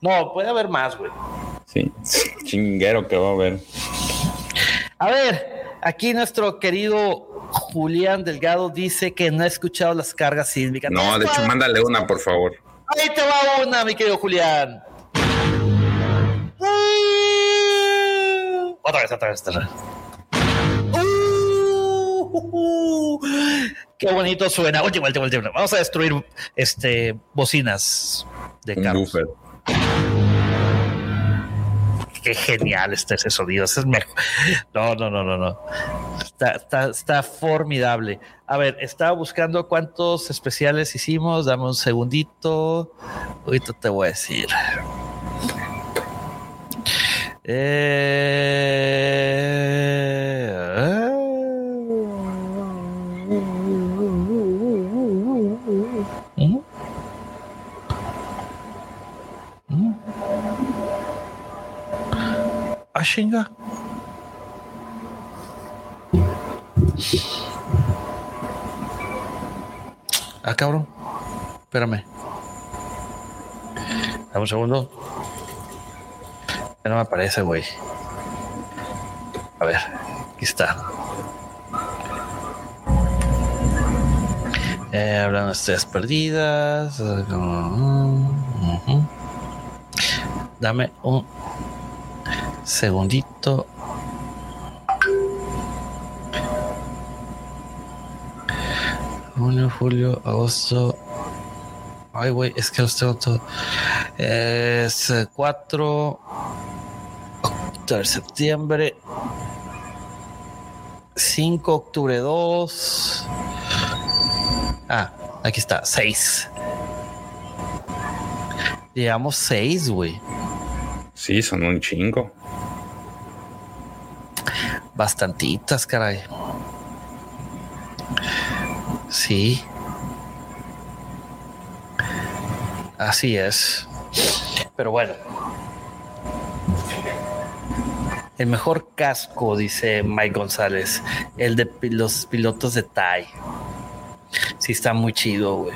No, puede haber más, güey. Sí, chinguero que va a haber. A ver, aquí nuestro querido Julián Delgado dice que no ha escuchado las cargas sísmicas. No, de hecho, mándale una, por favor. Ahí te va una, mi querido Julián. Otra vez, otra vez, otra vez. Uh, qué bonito suena. Oye, vuelta, vuelta, Vamos a destruir este bocinas de carros. Qué genial está ese sonido. es mejor. No, no, no, no, no. Está, está, formidable. A ver, estaba buscando cuántos especiales hicimos. Dame un segundito. Ahorita te voy a decir. Eh, chinga. Ah, cabrón. Espérame. Dame un segundo. Ya no me aparece, güey. A ver, aquí está. Eh, hablan estrellas perdidas. Dame un segundito. Junio, julio, agosto. Ay, güey, es que los tengo todo. Es 4 de septiembre. 5 octubre 2. Ah, aquí está, 6. Llevamos 6, güey. Sí, son un chingo. Bastantitas, caray. Sí. Así es. Pero bueno. El mejor casco, dice Mike González, el de los pilotos de Tai. Sí, está muy chido, güey.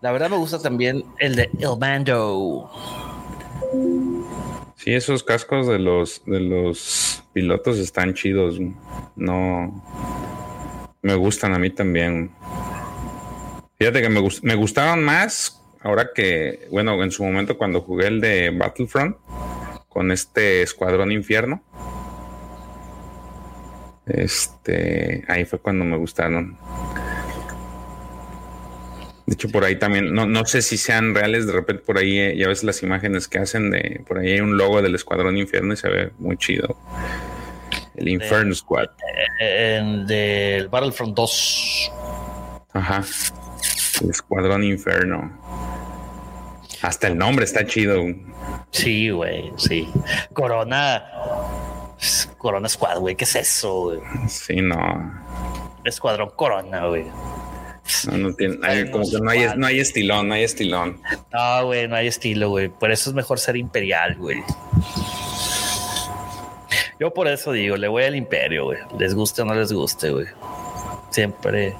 La verdad me gusta también el de El Mando. Sí, esos cascos de los de los pilotos están chidos. No me gustan a mí también. Fíjate que me, me gustaron más ahora que, bueno, en su momento cuando jugué el de Battlefront con este Escuadrón Infierno. Este, ahí fue cuando me gustaron. De hecho, por ahí también, no, no sé si sean reales, de repente por ahí eh, ya ves las imágenes que hacen de, por ahí hay un logo del Escuadrón Infierno y se ve muy chido. El Inferno Squad. En, del Battlefront 2. Ajá. El Escuadrón Inferno. Hasta el nombre está chido. Sí, güey, sí. Corona. Corona Squad, güey, ¿qué es eso? Güey? Sí, no. Escuadrón Corona, güey. No, no tiene, como que no hay, no hay estilón, no hay estilón. No, güey, no hay estilo, güey. Por eso es mejor ser imperial, güey. Yo por eso digo, le voy al imperio, güey. Les guste o no les guste, güey. Siempre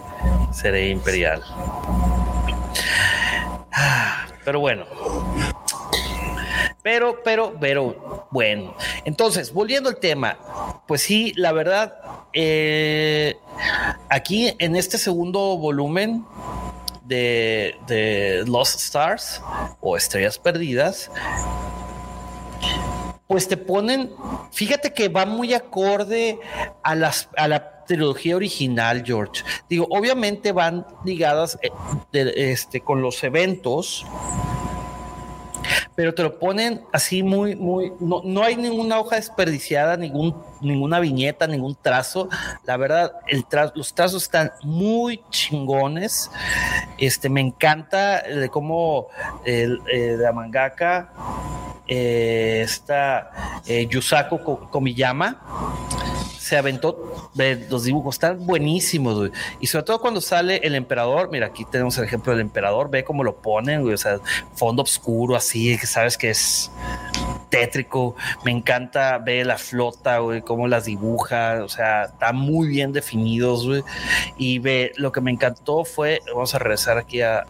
seré imperial. Pero bueno. Pero, pero, pero, bueno. Entonces, volviendo al tema, pues sí, la verdad, eh, aquí en este segundo volumen de, de Lost Stars o Estrellas Perdidas, pues te ponen, fíjate que va muy acorde a, las, a la trilogía original, George. Digo, obviamente van ligadas eh, este, con los eventos pero te lo ponen así muy, muy, no, no hay ninguna hoja desperdiciada, ningún, ninguna viñeta, ningún trazo. La verdad, el los trazos están muy chingones. Este, me encanta de cómo el, la mangaka eh, está eh, Yusako Komiyama se aventó de los dibujos, están buenísimos. Y sobre todo cuando sale el emperador, mira, aquí tenemos el ejemplo del emperador, ve cómo lo ponen, o sea, fondo oscuro, así, que sabes que es tétrico. Me encanta ver la flota, güey, cómo las dibuja, o sea, están muy bien definidos. Y ve, lo que me encantó fue, vamos a regresar aquí a,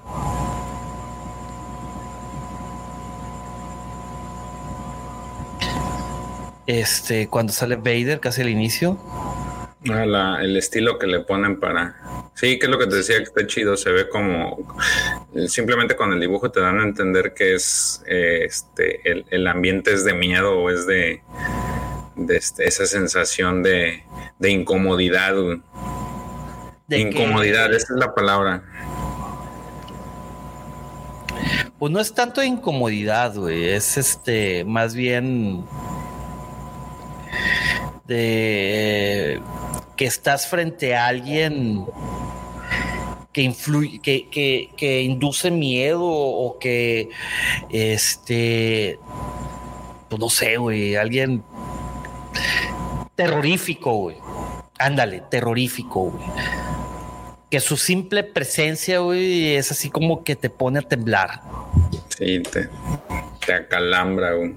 este, cuando sale Vader, casi al inicio. Ah, el estilo que le ponen para. Sí, que es lo que te decía que está chido. Se ve como. Simplemente con el dibujo te dan a entender que es. Eh, este, el, ambiente es de miedo o es de. de este, esa sensación de, de incomodidad. De incomodidad, esa es la palabra. Pues no es tanto incomodidad, güey. Es este. Más bien de que estás frente a alguien que influye, que, que, induce miedo o que este pues no sé, güey, alguien terrorífico, güey. Ándale, terrorífico, güey. Que su simple presencia, güey, es así como que te pone a temblar. Sí, te, te acalambra, güey.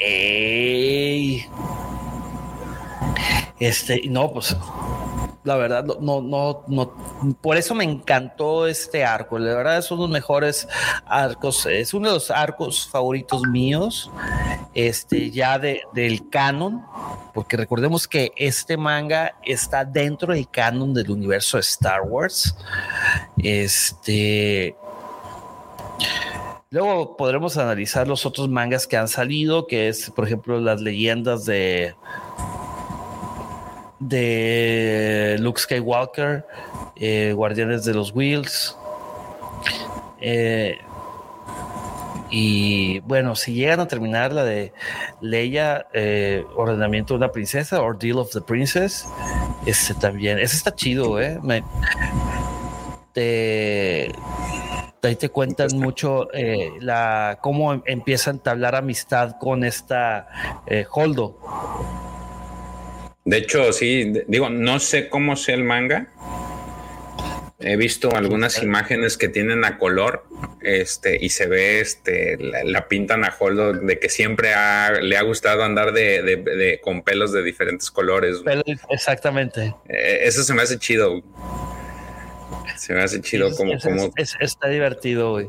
Ey. Este, no, pues la verdad, no, no, no, por eso me encantó este arco. La verdad es uno de los mejores arcos, es uno de los arcos favoritos míos, este, ya de, del canon, porque recordemos que este manga está dentro del canon del universo de Star Wars. Este. Luego podremos analizar los otros mangas que han salido, que es, por ejemplo, las leyendas de de Luke Skywalker, eh, Guardianes de los Wheels. Eh, y bueno, si llegan a terminar la de Leia, eh, Ordenamiento de una Princesa, Ordeal of the Princess, ese también, ese está chido, ¿eh? Te, ahí te cuentan mucho eh, la cómo em, empieza a entablar amistad con esta eh, Holdo. De hecho, sí, digo, no sé cómo sea el manga. He visto algunas imágenes que tienen a color, este, y se ve, este, la, pintan a Holdo de que siempre le ha gustado andar de, con pelos de diferentes colores. exactamente. Eh, eso se me hace chido. Se me hace chido como... como... está divertido, güey.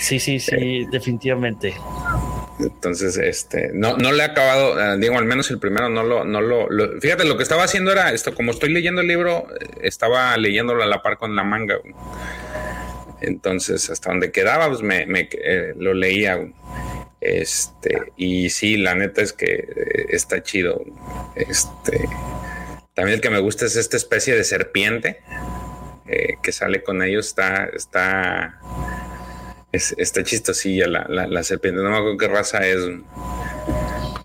Sí, sí, sí, definitivamente. Entonces, este, no, no le he acabado, eh, digo, al menos el primero no lo, no lo, fíjate, lo que estaba haciendo era esto, como estoy leyendo el libro, estaba leyéndolo a la par con la manga. Entonces, hasta donde quedaba, pues me, me eh, lo leía. Este, y sí, la neta es que eh, está chido. Este, también el que me gusta es esta especie de serpiente eh, que sale con ellos está, está, está chistosilla la, la, serpiente. No me acuerdo qué raza es,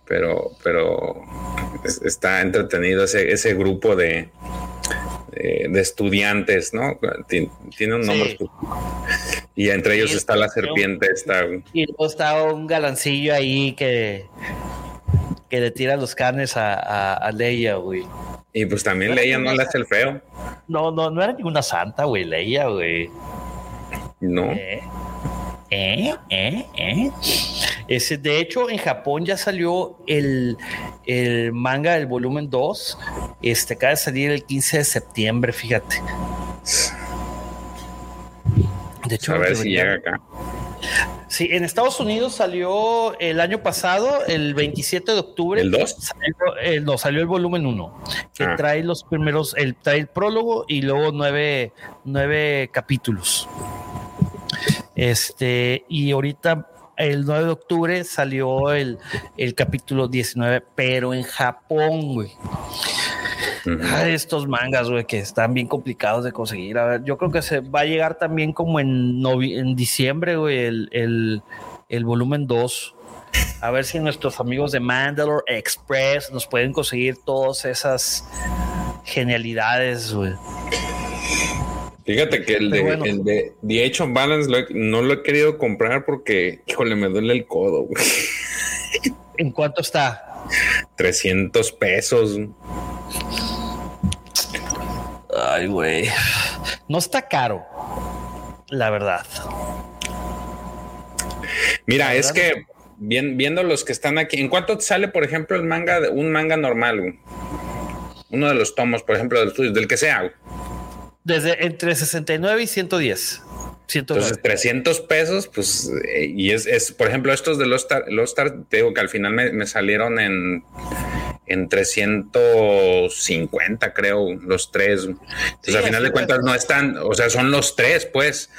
pero, pero está entretenido ese, ese grupo de, de, estudiantes, ¿no? Tiene, un nombre. Y entre ellos está la serpiente. Está... Y luego está un galancillo ahí que, que le tira los carnes a, a, a Leia, güey. Y pues también Leia no le hace el feo. No, no, no era ninguna santa, güey, Leia, güey. No. ¿Eh? ¿Eh? ¿Eh? ¿Eh? Ese, de hecho, en Japón ya salió el, el manga del volumen 2. Este acaba de salir el 15 de septiembre, fíjate. De hecho, a ver si llega acá. Sí, en Estados Unidos salió el año pasado, el 27 de octubre. ¿El 2? Salió, eh, no, salió el volumen 1, que ah. trae los primeros, el, trae el prólogo y luego nueve, nueve capítulos. Este, y ahorita el 9 de octubre salió el, el capítulo 19, pero en Japón, güey estos mangas, güey, que están bien complicados de conseguir. A ver, yo creo que se va a llegar también como en, en diciembre, güey, el, el, volumen 2. A ver si nuestros amigos de Mandalore Express nos pueden conseguir todas esas genialidades, güey. Fíjate que el de, el de The Age of Balance no lo he querido comprar porque, híjole, me duele el codo, güey. ¿En cuánto está? 300 pesos. Ay, güey. No está caro, la verdad. Mira, es que viendo los que están aquí, ¿en cuánto te sale, por ejemplo, el manga, un manga normal? Uno de los tomos, por ejemplo, del, del que sea. Desde entre 69 y 110. Entonces, 300 pesos, pues, eh, y es, es, por ejemplo, estos de los Star, los Star, te digo que al final me, me salieron en, en 350, creo, los tres. Entonces, al final de cuentas, no están, o sea, son los tres, pues,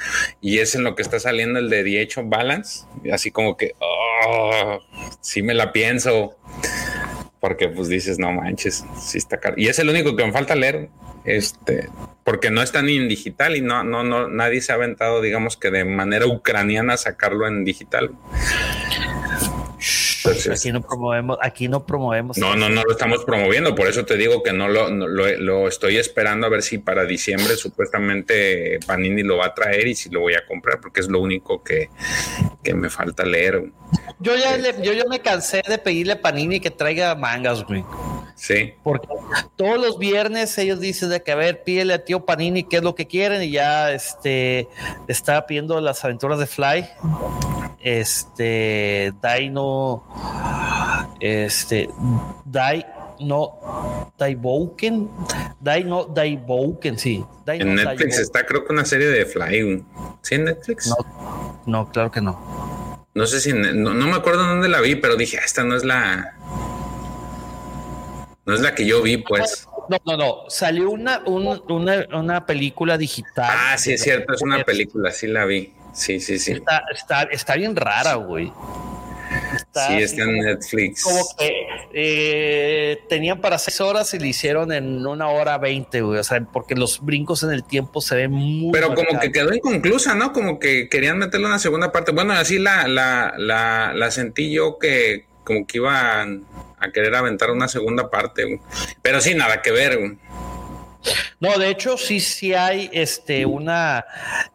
y es en lo que está saliendo el de The Balance, así como que, oh, sí me la pienso, porque pues dices, no manches, sí está caro. Y es el único que me falta leer este, porque no está ni en digital y no, no, no, nadie se ha aventado, digamos que de manera ucraniana sacarlo en digital. Aquí no promovemos, aquí no promovemos. No, no, no lo estamos promoviendo, por eso te digo que no lo, lo, estoy esperando a ver si para diciembre supuestamente Panini lo va a traer y si lo voy a comprar, porque es lo único que, me falta leer. Yo ya, yo ya me cansé de pedirle a Panini que traiga mangas, güey. Sí. Porque todos los viernes ellos dicen de que a ver, pídele a tío Panini qué es lo que quieren y ya este está pidiendo las aventuras de Fly. Este Dino este Dai no Daiboken Daiboken sí en Netflix está creo que una serie de Fly sí en Netflix no, no claro que no no sé si no, no, me acuerdo dónde la vi pero dije esta no es la no es la que yo vi, pues. No, no, no. Salió una, una, una, película digital. Ah, sí, es cierto, es una película, sí la vi. Sí, sí, sí. Está, está, está bien rara, güey. sí, está en Netflix. Como que eh, tenían para seis horas y le hicieron en una hora veinte, güey. O sea, porque los brincos en el tiempo se ven muy. Pero como que quedó inconclusa, ¿no? Como que querían meterle una segunda parte. Bueno, así la, la, la, la sentí yo que como que iban a querer aventar una segunda parte, pero sí, nada que ver. No, de hecho, sí, sí hay este una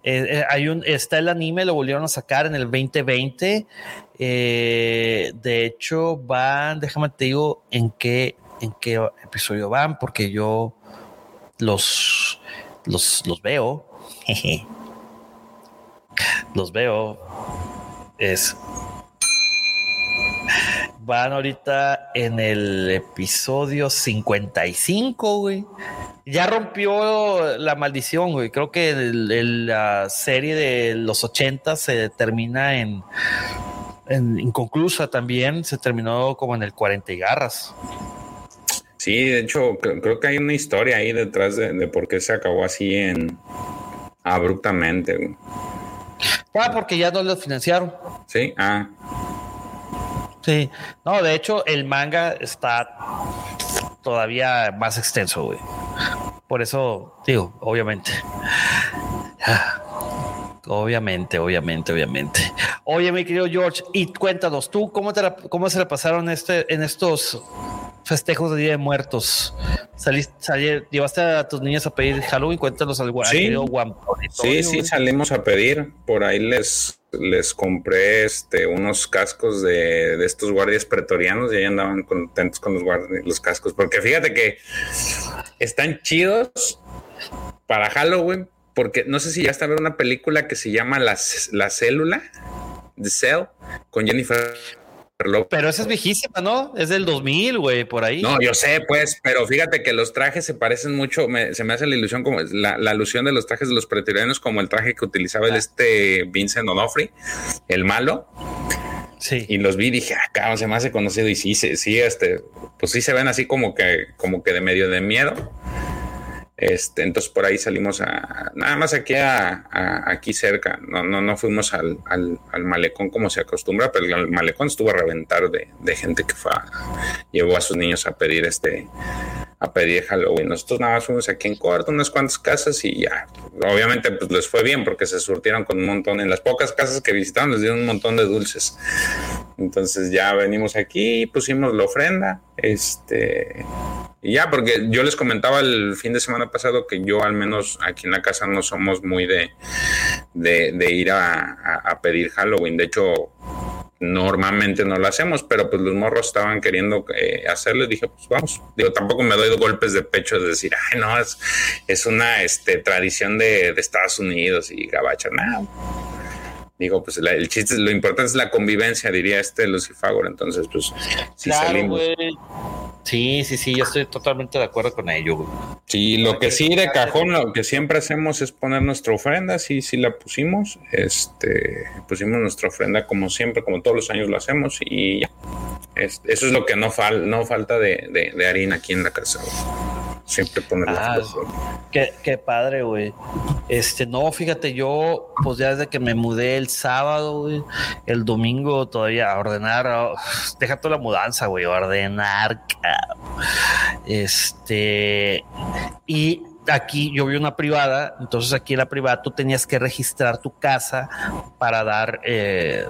eh, eh, hay un está el anime, lo volvieron a sacar en el 2020. Eh, de hecho, van, déjame te digo en qué, en qué episodio van, porque yo los, los, los veo. los veo. Es Van ahorita en el episodio 55, güey. Ya rompió la maldición, güey. Creo que la serie de los 80 se termina en, inconclusa también. Se terminó como en el 40 y garras. Sí, de hecho, creo que hay una historia ahí detrás de, de por qué se acabó así en abruptamente. Güey. Ah, porque ya no lo financiaron. Sí, ah. Sí, no, de hecho el manga está todavía más extenso, güey. Por eso digo, obviamente. Obviamente, obviamente, obviamente. Oye, mi querido George, y cuéntanos, ¿tú cómo, te cómo se le pasaron este, en estos festejos de Día de Muertos. Saliste, llevaste a tus niños a pedir Halloween, cuéntanos algo. Sí, sí, sí, salimos a pedir. Por ahí les, les compré este, unos cascos de, de estos guardias pretorianos y ahí andaban contentos con los, los cascos. Porque fíjate que están chidos para Halloween, porque no sé si ya está a ver una película que se llama La, la Célula, The Cell, con Jennifer pero esa es viejísima, ¿no? Es del 2000, güey, por ahí. No, yo sé, pues, pero fíjate que los trajes se parecen mucho, se me hace la ilusión como la, alusión de los trajes de los pretorianos como el traje que utilizaba el ah. este Vincent Onofre, el malo. Sí. Y los vi y dije, acá ah, se me hace conocido y sí, sí, sí, este, pues sí se ven así como que, como que de medio de miedo. Este, entonces por ahí salimos a nada más aquí a, aquí cerca. No, no, no fuimos al, al, malecón como se acostumbra, pero el malecón estuvo a reventar de, de gente que fue llevó a sus niños a pedir este a pedir Halloween. Nosotros nada más fuimos aquí en corto, unas cuantas casas y ya. Obviamente pues les fue bien porque se surtieron con un montón. En las pocas casas que visitaron les dieron un montón de dulces. Entonces ya venimos aquí, pusimos la ofrenda, este y ya, porque yo les comentaba el fin de semana pasado que yo al menos aquí en la casa no somos muy de, de, ir a, a, pedir Halloween. De hecho, normalmente no lo hacemos, pero pues los morros estaban queriendo eh, hacerlo y dije, pues vamos. Digo, tampoco me doy golpes de pecho de decir, ay, no, es, es una este, tradición de, de Estados Unidos y gabacha, nada. Digo, pues el chiste, lo importante es la convivencia, diría este Lucifagor. Entonces, pues, si salimos. Sí, sí, sí, yo estoy totalmente de acuerdo con ello. Sí, lo que sí de cajón, lo que siempre hacemos es poner nuestra ofrenda, sí, sí la pusimos, este, pusimos nuestra ofrenda como siempre, como todos los años lo hacemos y ya. eso es lo que no, fal, no falta de, de, harina aquí en la casa. Siempre poner ah, qué, qué padre, güey. Este, no, fíjate, yo, pues ya desde que me mudé el sábado, güey, el domingo todavía a ordenar, oh, deja toda la mudanza, güey, ordenar, este, y aquí yo vi una privada, entonces aquí en la privada tú tenías que registrar tu casa para dar, eh,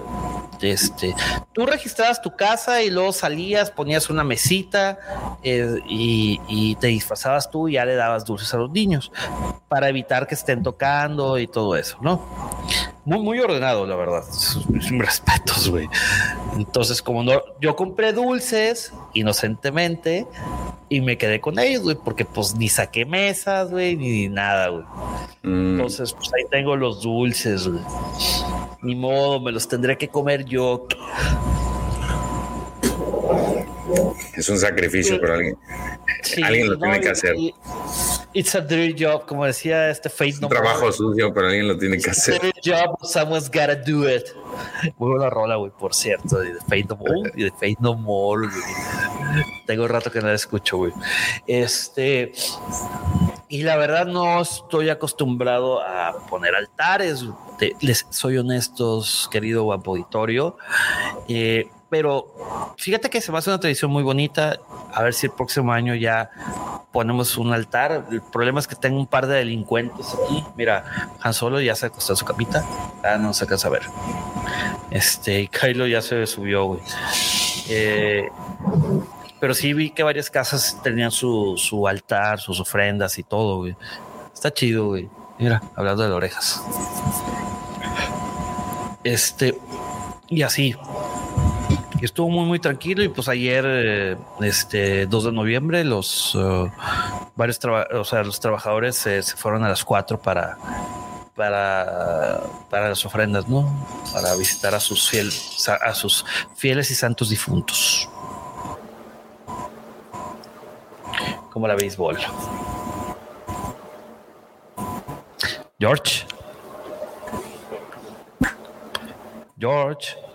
este, tú registrabas tu casa y luego salías, ponías una mesita eh, y, y, te disfrazabas tú y ya le dabas dulces a los niños para evitar que estén tocando y todo eso, ¿no? Muy, muy ordenado, la verdad. Respetos, güey. Entonces, como no, yo compré dulces inocentemente y me quedé con ellos, güey, porque pues ni saqué mesas, güey, ni nada, güey. Mm. Entonces, pues ahí tengo los dulces, güey. Ni modo, me los tendré que comer yo. Es un sacrificio para alguien. alguien lo tiene que hacer. It's a dirty job, como decía este Fate No un trabajo sucio, pero alguien lo tiene que hacer. It's a dirty job, someone's gotta do it. Muy buena rola, güey, por cierto, de Fate No More y de Fate No More, güey. Tengo un rato que no la escucho, güey. Este. Y la verdad no estoy acostumbrado a poner altares. les soy honestos, querido guapo auditorio. Eh, pero fíjate que se va a hacer una tradición muy bonita. A ver si el próximo año ya ponemos un altar. El problema es que tengo un par de delincuentes aquí. Mira, Han Solo ya se acostó en su capita. Ah, no se alcanza a ver. Este, Kylo ya se subió, güey. Eh, pero sí vi que varias casas tenían su, su altar, sus ofrendas y todo, güey. Está chido, güey. Mira, hablando de orejas. Este, y así, estuvo muy muy tranquilo y pues ayer eh, este 2 de noviembre los uh, varios o sea, los trabajadores se fueron a las 4 para para para las ofrendas, ¿no? Para visitar a sus fieles a sus fieles y santos difuntos. Como la béisbol. George. George.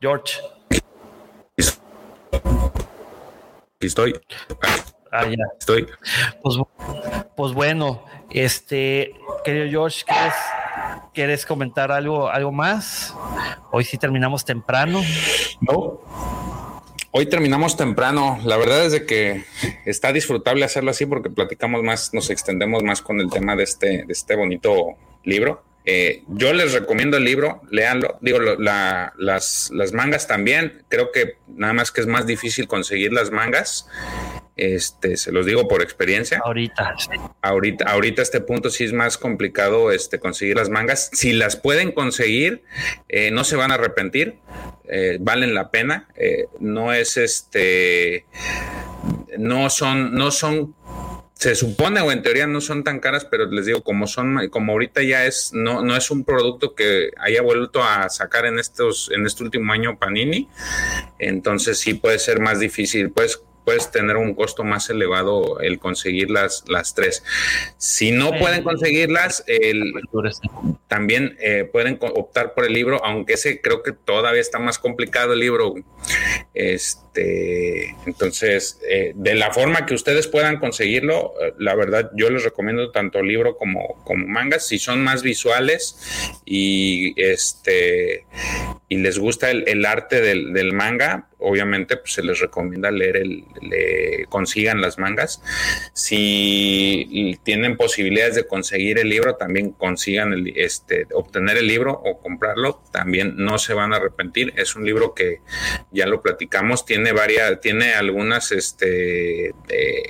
George. Estoy. Ah, ya. Estoy. Pues, pues, bueno, este, querido George, ¿quieres, ¿quieres comentar algo, algo más? Hoy sí terminamos temprano. No. Hoy terminamos temprano. La verdad es de que está disfrutable hacerlo así porque platicamos más, nos extendemos más con el tema de este, de este bonito libro. Eh, yo les recomiendo el libro, léanlo. Digo, las, las, mangas también. Creo que nada más que es más difícil conseguir las mangas. Este, se los digo por experiencia. Ahorita. Ahorita, ahorita este punto sí es más complicado este, conseguir las mangas. Si las pueden conseguir, eh, no se van a arrepentir. Eh, valen la pena. no es este. No son, no son se supone o en teoría no son tan caras, pero les digo, como son, como ahorita ya es, no, no es un producto que haya vuelto a sacar en estos, en este último año Panini, entonces sí puede ser más difícil, pues puedes tener un costo más elevado el conseguir las, las tres. Si no pueden conseguirlas, el, también eh, pueden optar por el libro, aunque ese creo que todavía está más complicado el libro. Este, entonces, eh, de la forma que ustedes puedan conseguirlo, eh, la verdad yo les recomiendo tanto libro como, como mangas, si son más visuales y este y les gusta el, arte del, del manga, obviamente pues, se les recomienda leer el, le consigan las mangas. Si tienen posibilidades de conseguir el libro, también consigan el, este, obtener el libro o comprarlo, también no se van a arrepentir. Es un libro que ya lo platicamos, tiene varias, tiene algunas este,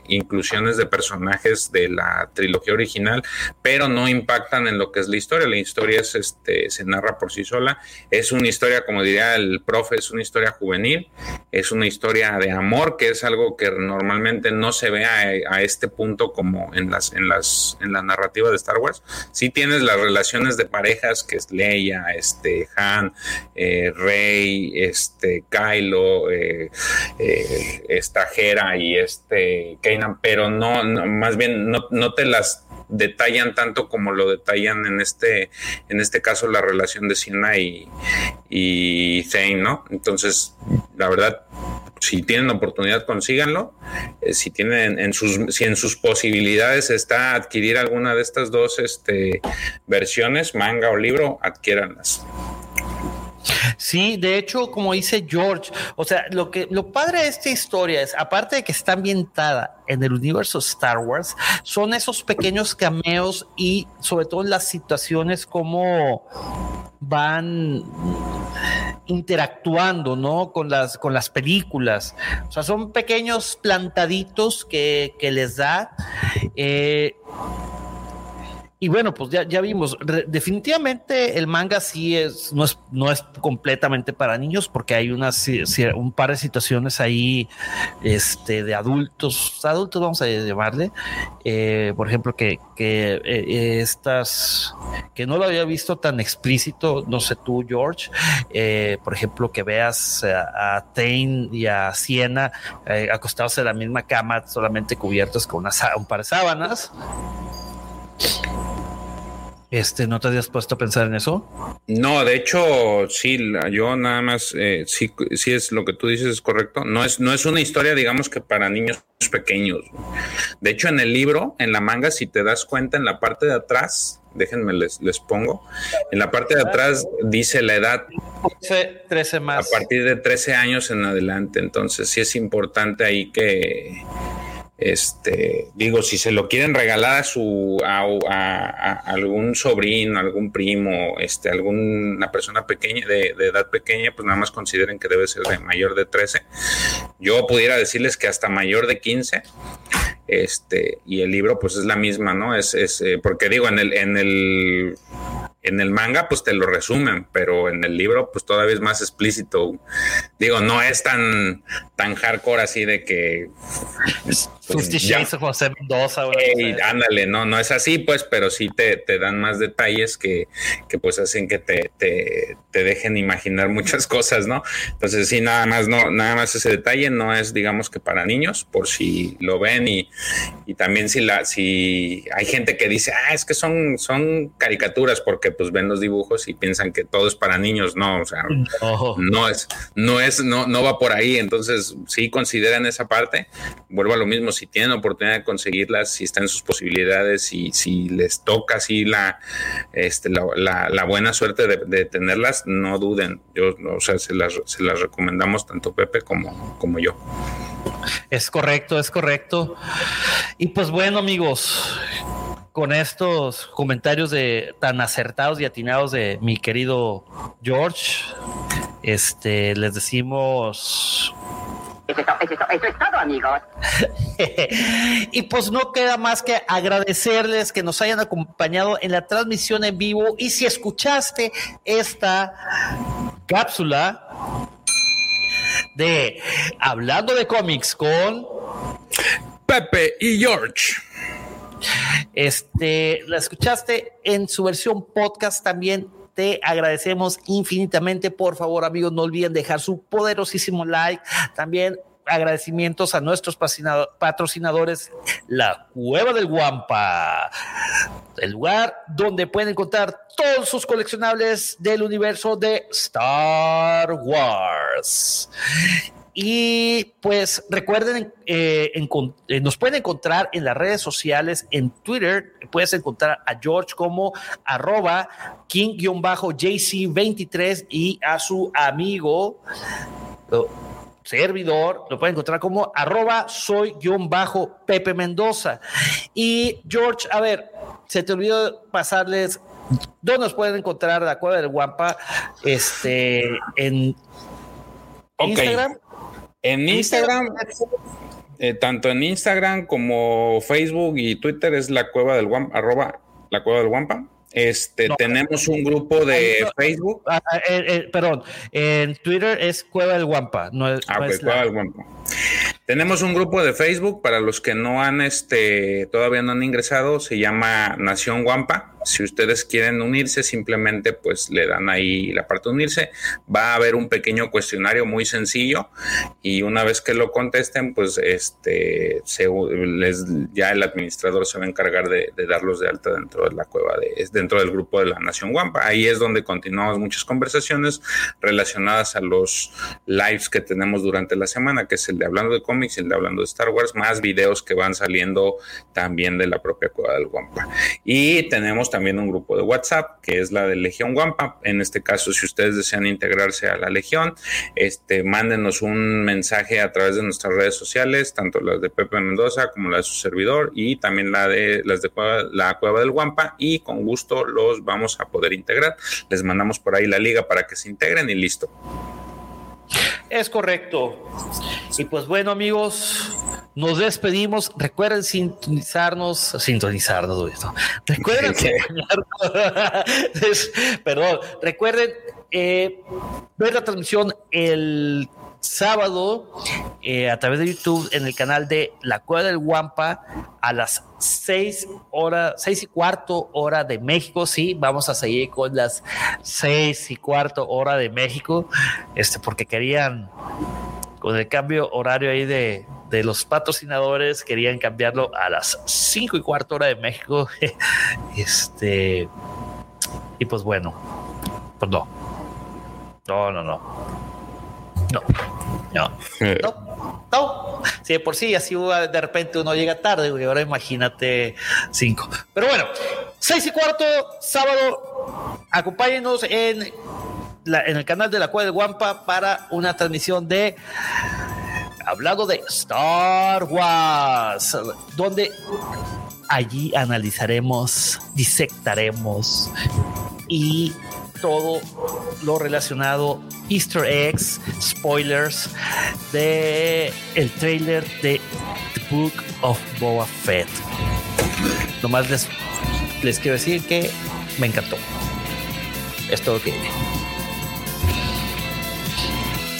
inclusiones de personajes de la trilogía original, pero no impactan en lo que es la historia. La historia es, este, se narra por sí sola. Es una historia, como diría el profe, es una historia juvenil, es una historia de amor, que es algo que normalmente no se ve a, este punto como en las, en las, en la narrativa de Star Wars. Sí tienes las relaciones de parejas, que es Leia, este, Han, eh, Rey, este, Kylo, eh, eh, esta Hera y este Kanan, pero no, más bien no, no te las detallan tanto como lo detallan en este, en este caso la relación de Siena y, y Zane, ¿no? Entonces, la verdad, si tienen oportunidad, consíganlo. Eh, si tienen en sus, si en sus posibilidades está adquirir alguna de estas dos este, versiones, manga o libro, adquiéranlas. Sí, de hecho, como dice George, o sea, lo que lo padre de esta historia es, aparte de que está ambientada en el universo Star Wars, son esos pequeños cameos y sobre todo las situaciones como van interactuando, ¿no? Con las, con las películas. O sea, son pequeños plantaditos que, que les da. Eh, y bueno, pues ya, ya vimos, definitivamente el manga sí es no, es, no es completamente para niños porque hay unas, un par de situaciones ahí este, de adultos, adultos vamos a llamarle, eh, por ejemplo, que, que eh, estas, que no lo había visto tan explícito, no sé tú, George, eh, por ejemplo, que veas a, a Tain y a Siena acostados en la misma cama, solamente cubiertos con una, un par de sábanas. Este, ¿no te habías puesto a pensar en eso? No, de hecho, sí, yo nada más, eh, sí, sí es lo que tú dices, es correcto. No es, no es una historia, digamos que para niños pequeños. De hecho, en el libro, en la manga, si te das cuenta, en la parte de atrás, déjenme les, les pongo, en la parte de atrás dice la edad. 13 más. A partir de 13 años en adelante. Entonces, sí es importante ahí que este, digo, si se lo quieren regalar a su a, algún sobrino, algún primo, este, alguna persona pequeña de, edad pequeña, pues nada más consideren que debe ser de mayor de 13. Yo pudiera decirles que hasta mayor de 15. Este, y el libro, pues es la misma, ¿no? Es, es eh, porque digo, en el, en el en el manga pues te lo resumen, pero en el libro pues todavía es más explícito. Digo, no es tan tan hardcore así de que pues, José Mendoza. ándale, no, no es así pues, pero sí te, te dan más detalles que, que pues hacen que te, te, te, dejen imaginar muchas cosas, ¿no? Entonces sí, nada más, no, nada más ese detalle no es digamos que para niños, por si lo ven y, y también si la, si hay gente que dice, ah, es que son, son caricaturas porque pues ven los dibujos y piensan que todo es para niños, no, o sea, no, es, no es, no, no va por ahí, entonces sí consideran esa parte, vuelvo a lo mismo, si tienen oportunidad de conseguirlas, si están en sus posibilidades y si les toca así la, este, la, buena suerte de, tenerlas, no duden, yo, o sea, se las, se las recomendamos tanto Pepe como, como yo. Es correcto, es correcto. Y pues bueno, amigos, con estos comentarios de tan acertados y atinados de mi querido George, este les decimos eso es, todo, amigos. y pues no queda más que agradecerles que nos hayan acompañado en la transmisión en vivo. Y si escuchaste esta cápsula de Hablando de cómics con Pepe y George este, la escuchaste en su versión podcast también. Te agradecemos infinitamente. Por favor, amigos, no olviden dejar su poderosísimo like. También agradecimientos a nuestros patrocinadores, la Cueva del Guampa, el lugar donde pueden encontrar todos sus coleccionables del universo de Star Wars. Y pues recuerden, eh, eh, nos pueden encontrar en las redes sociales, en Twitter, puedes encontrar a George como arroba king-jc23 y a su amigo servidor, lo pueden encontrar como arroba soy guion bajo Pepe Mendoza. Y George, a ver, se te olvidó pasarles dónde nos pueden encontrar la cueva del Guampa este, en Instagram. En Instagram, eh, tanto en Instagram como Facebook y Twitter es la cueva del Guampa, arroba la cueva del Guampa. Este, tenemos un grupo de Facebook. Ah, ah, eh, eh, perdón, en Twitter es Cueva del Guampa. No es, ah, Cueva del Guampa. Tenemos un grupo de Facebook para los que no han, este, todavía no han ingresado, se llama Nación Guampa. Si ustedes quieren unirse, simplemente pues le dan ahí la parte de unirse. Va a haber un pequeño cuestionario muy sencillo y una vez que lo contesten, pues este, les, ya el administrador se va a encargar de, darlos de alta dentro de la cueva, de, dentro del grupo de la Nación Guampa. Ahí es donde continuamos muchas conversaciones relacionadas a los lives que tenemos durante la semana, que es el de hablando de cómics el de hablando de Star Wars, más videos que van saliendo también de la propia cueva del Guampa. Y tenemos también un grupo de WhatsApp que es la de Legión Guampa. En este caso, si ustedes desean integrarse a la Legión, este, mándenos un mensaje a través de nuestras redes sociales, tanto las de Pepe Mendoza como la de su servidor y también la de las de la Cueva del Guampa y con gusto los vamos a poder integrar. Les mandamos por ahí la liga para que se integren y listo. Es correcto. Y pues bueno, amigos, nos despedimos. Recuerden sintonizarnos, sintonizarnos, Recuerden, perdón, recuerden eh, ver la transmisión el sábado eh, a través de YouTube en el canal de La Cueva del Guampa a las seis horas, seis y cuarto hora de México. Sí, vamos a seguir con las seis y cuarto hora de México, este, porque querían con el cambio horario ahí de, de los patrocinadores, querían cambiarlo a las cinco y cuarto hora de México. este, y pues bueno, pues no, no, no, no. No, no, no, no. Si de por sí así de repente uno llega tarde, güey, ahora imagínate cinco. Pero bueno, seis y cuarto, sábado, acompáñenos en, en el canal de la Cueva de Guampa para una transmisión de hablando de Star Wars, donde allí analizaremos, disectaremos y todo lo relacionado, easter eggs, spoilers de el trailer de The Book of Boba Fett. Nomás les, les quiero decir que me encantó. Es todo lo que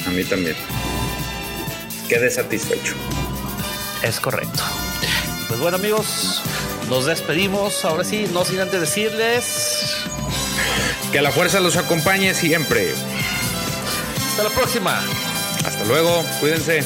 A mí también. Quedé satisfecho. Es correcto. Pues bueno amigos, nos despedimos. Ahora sí, no sin antes decirles que la fuerza los acompañe siempre. Hasta la próxima. Hasta luego, cuídense.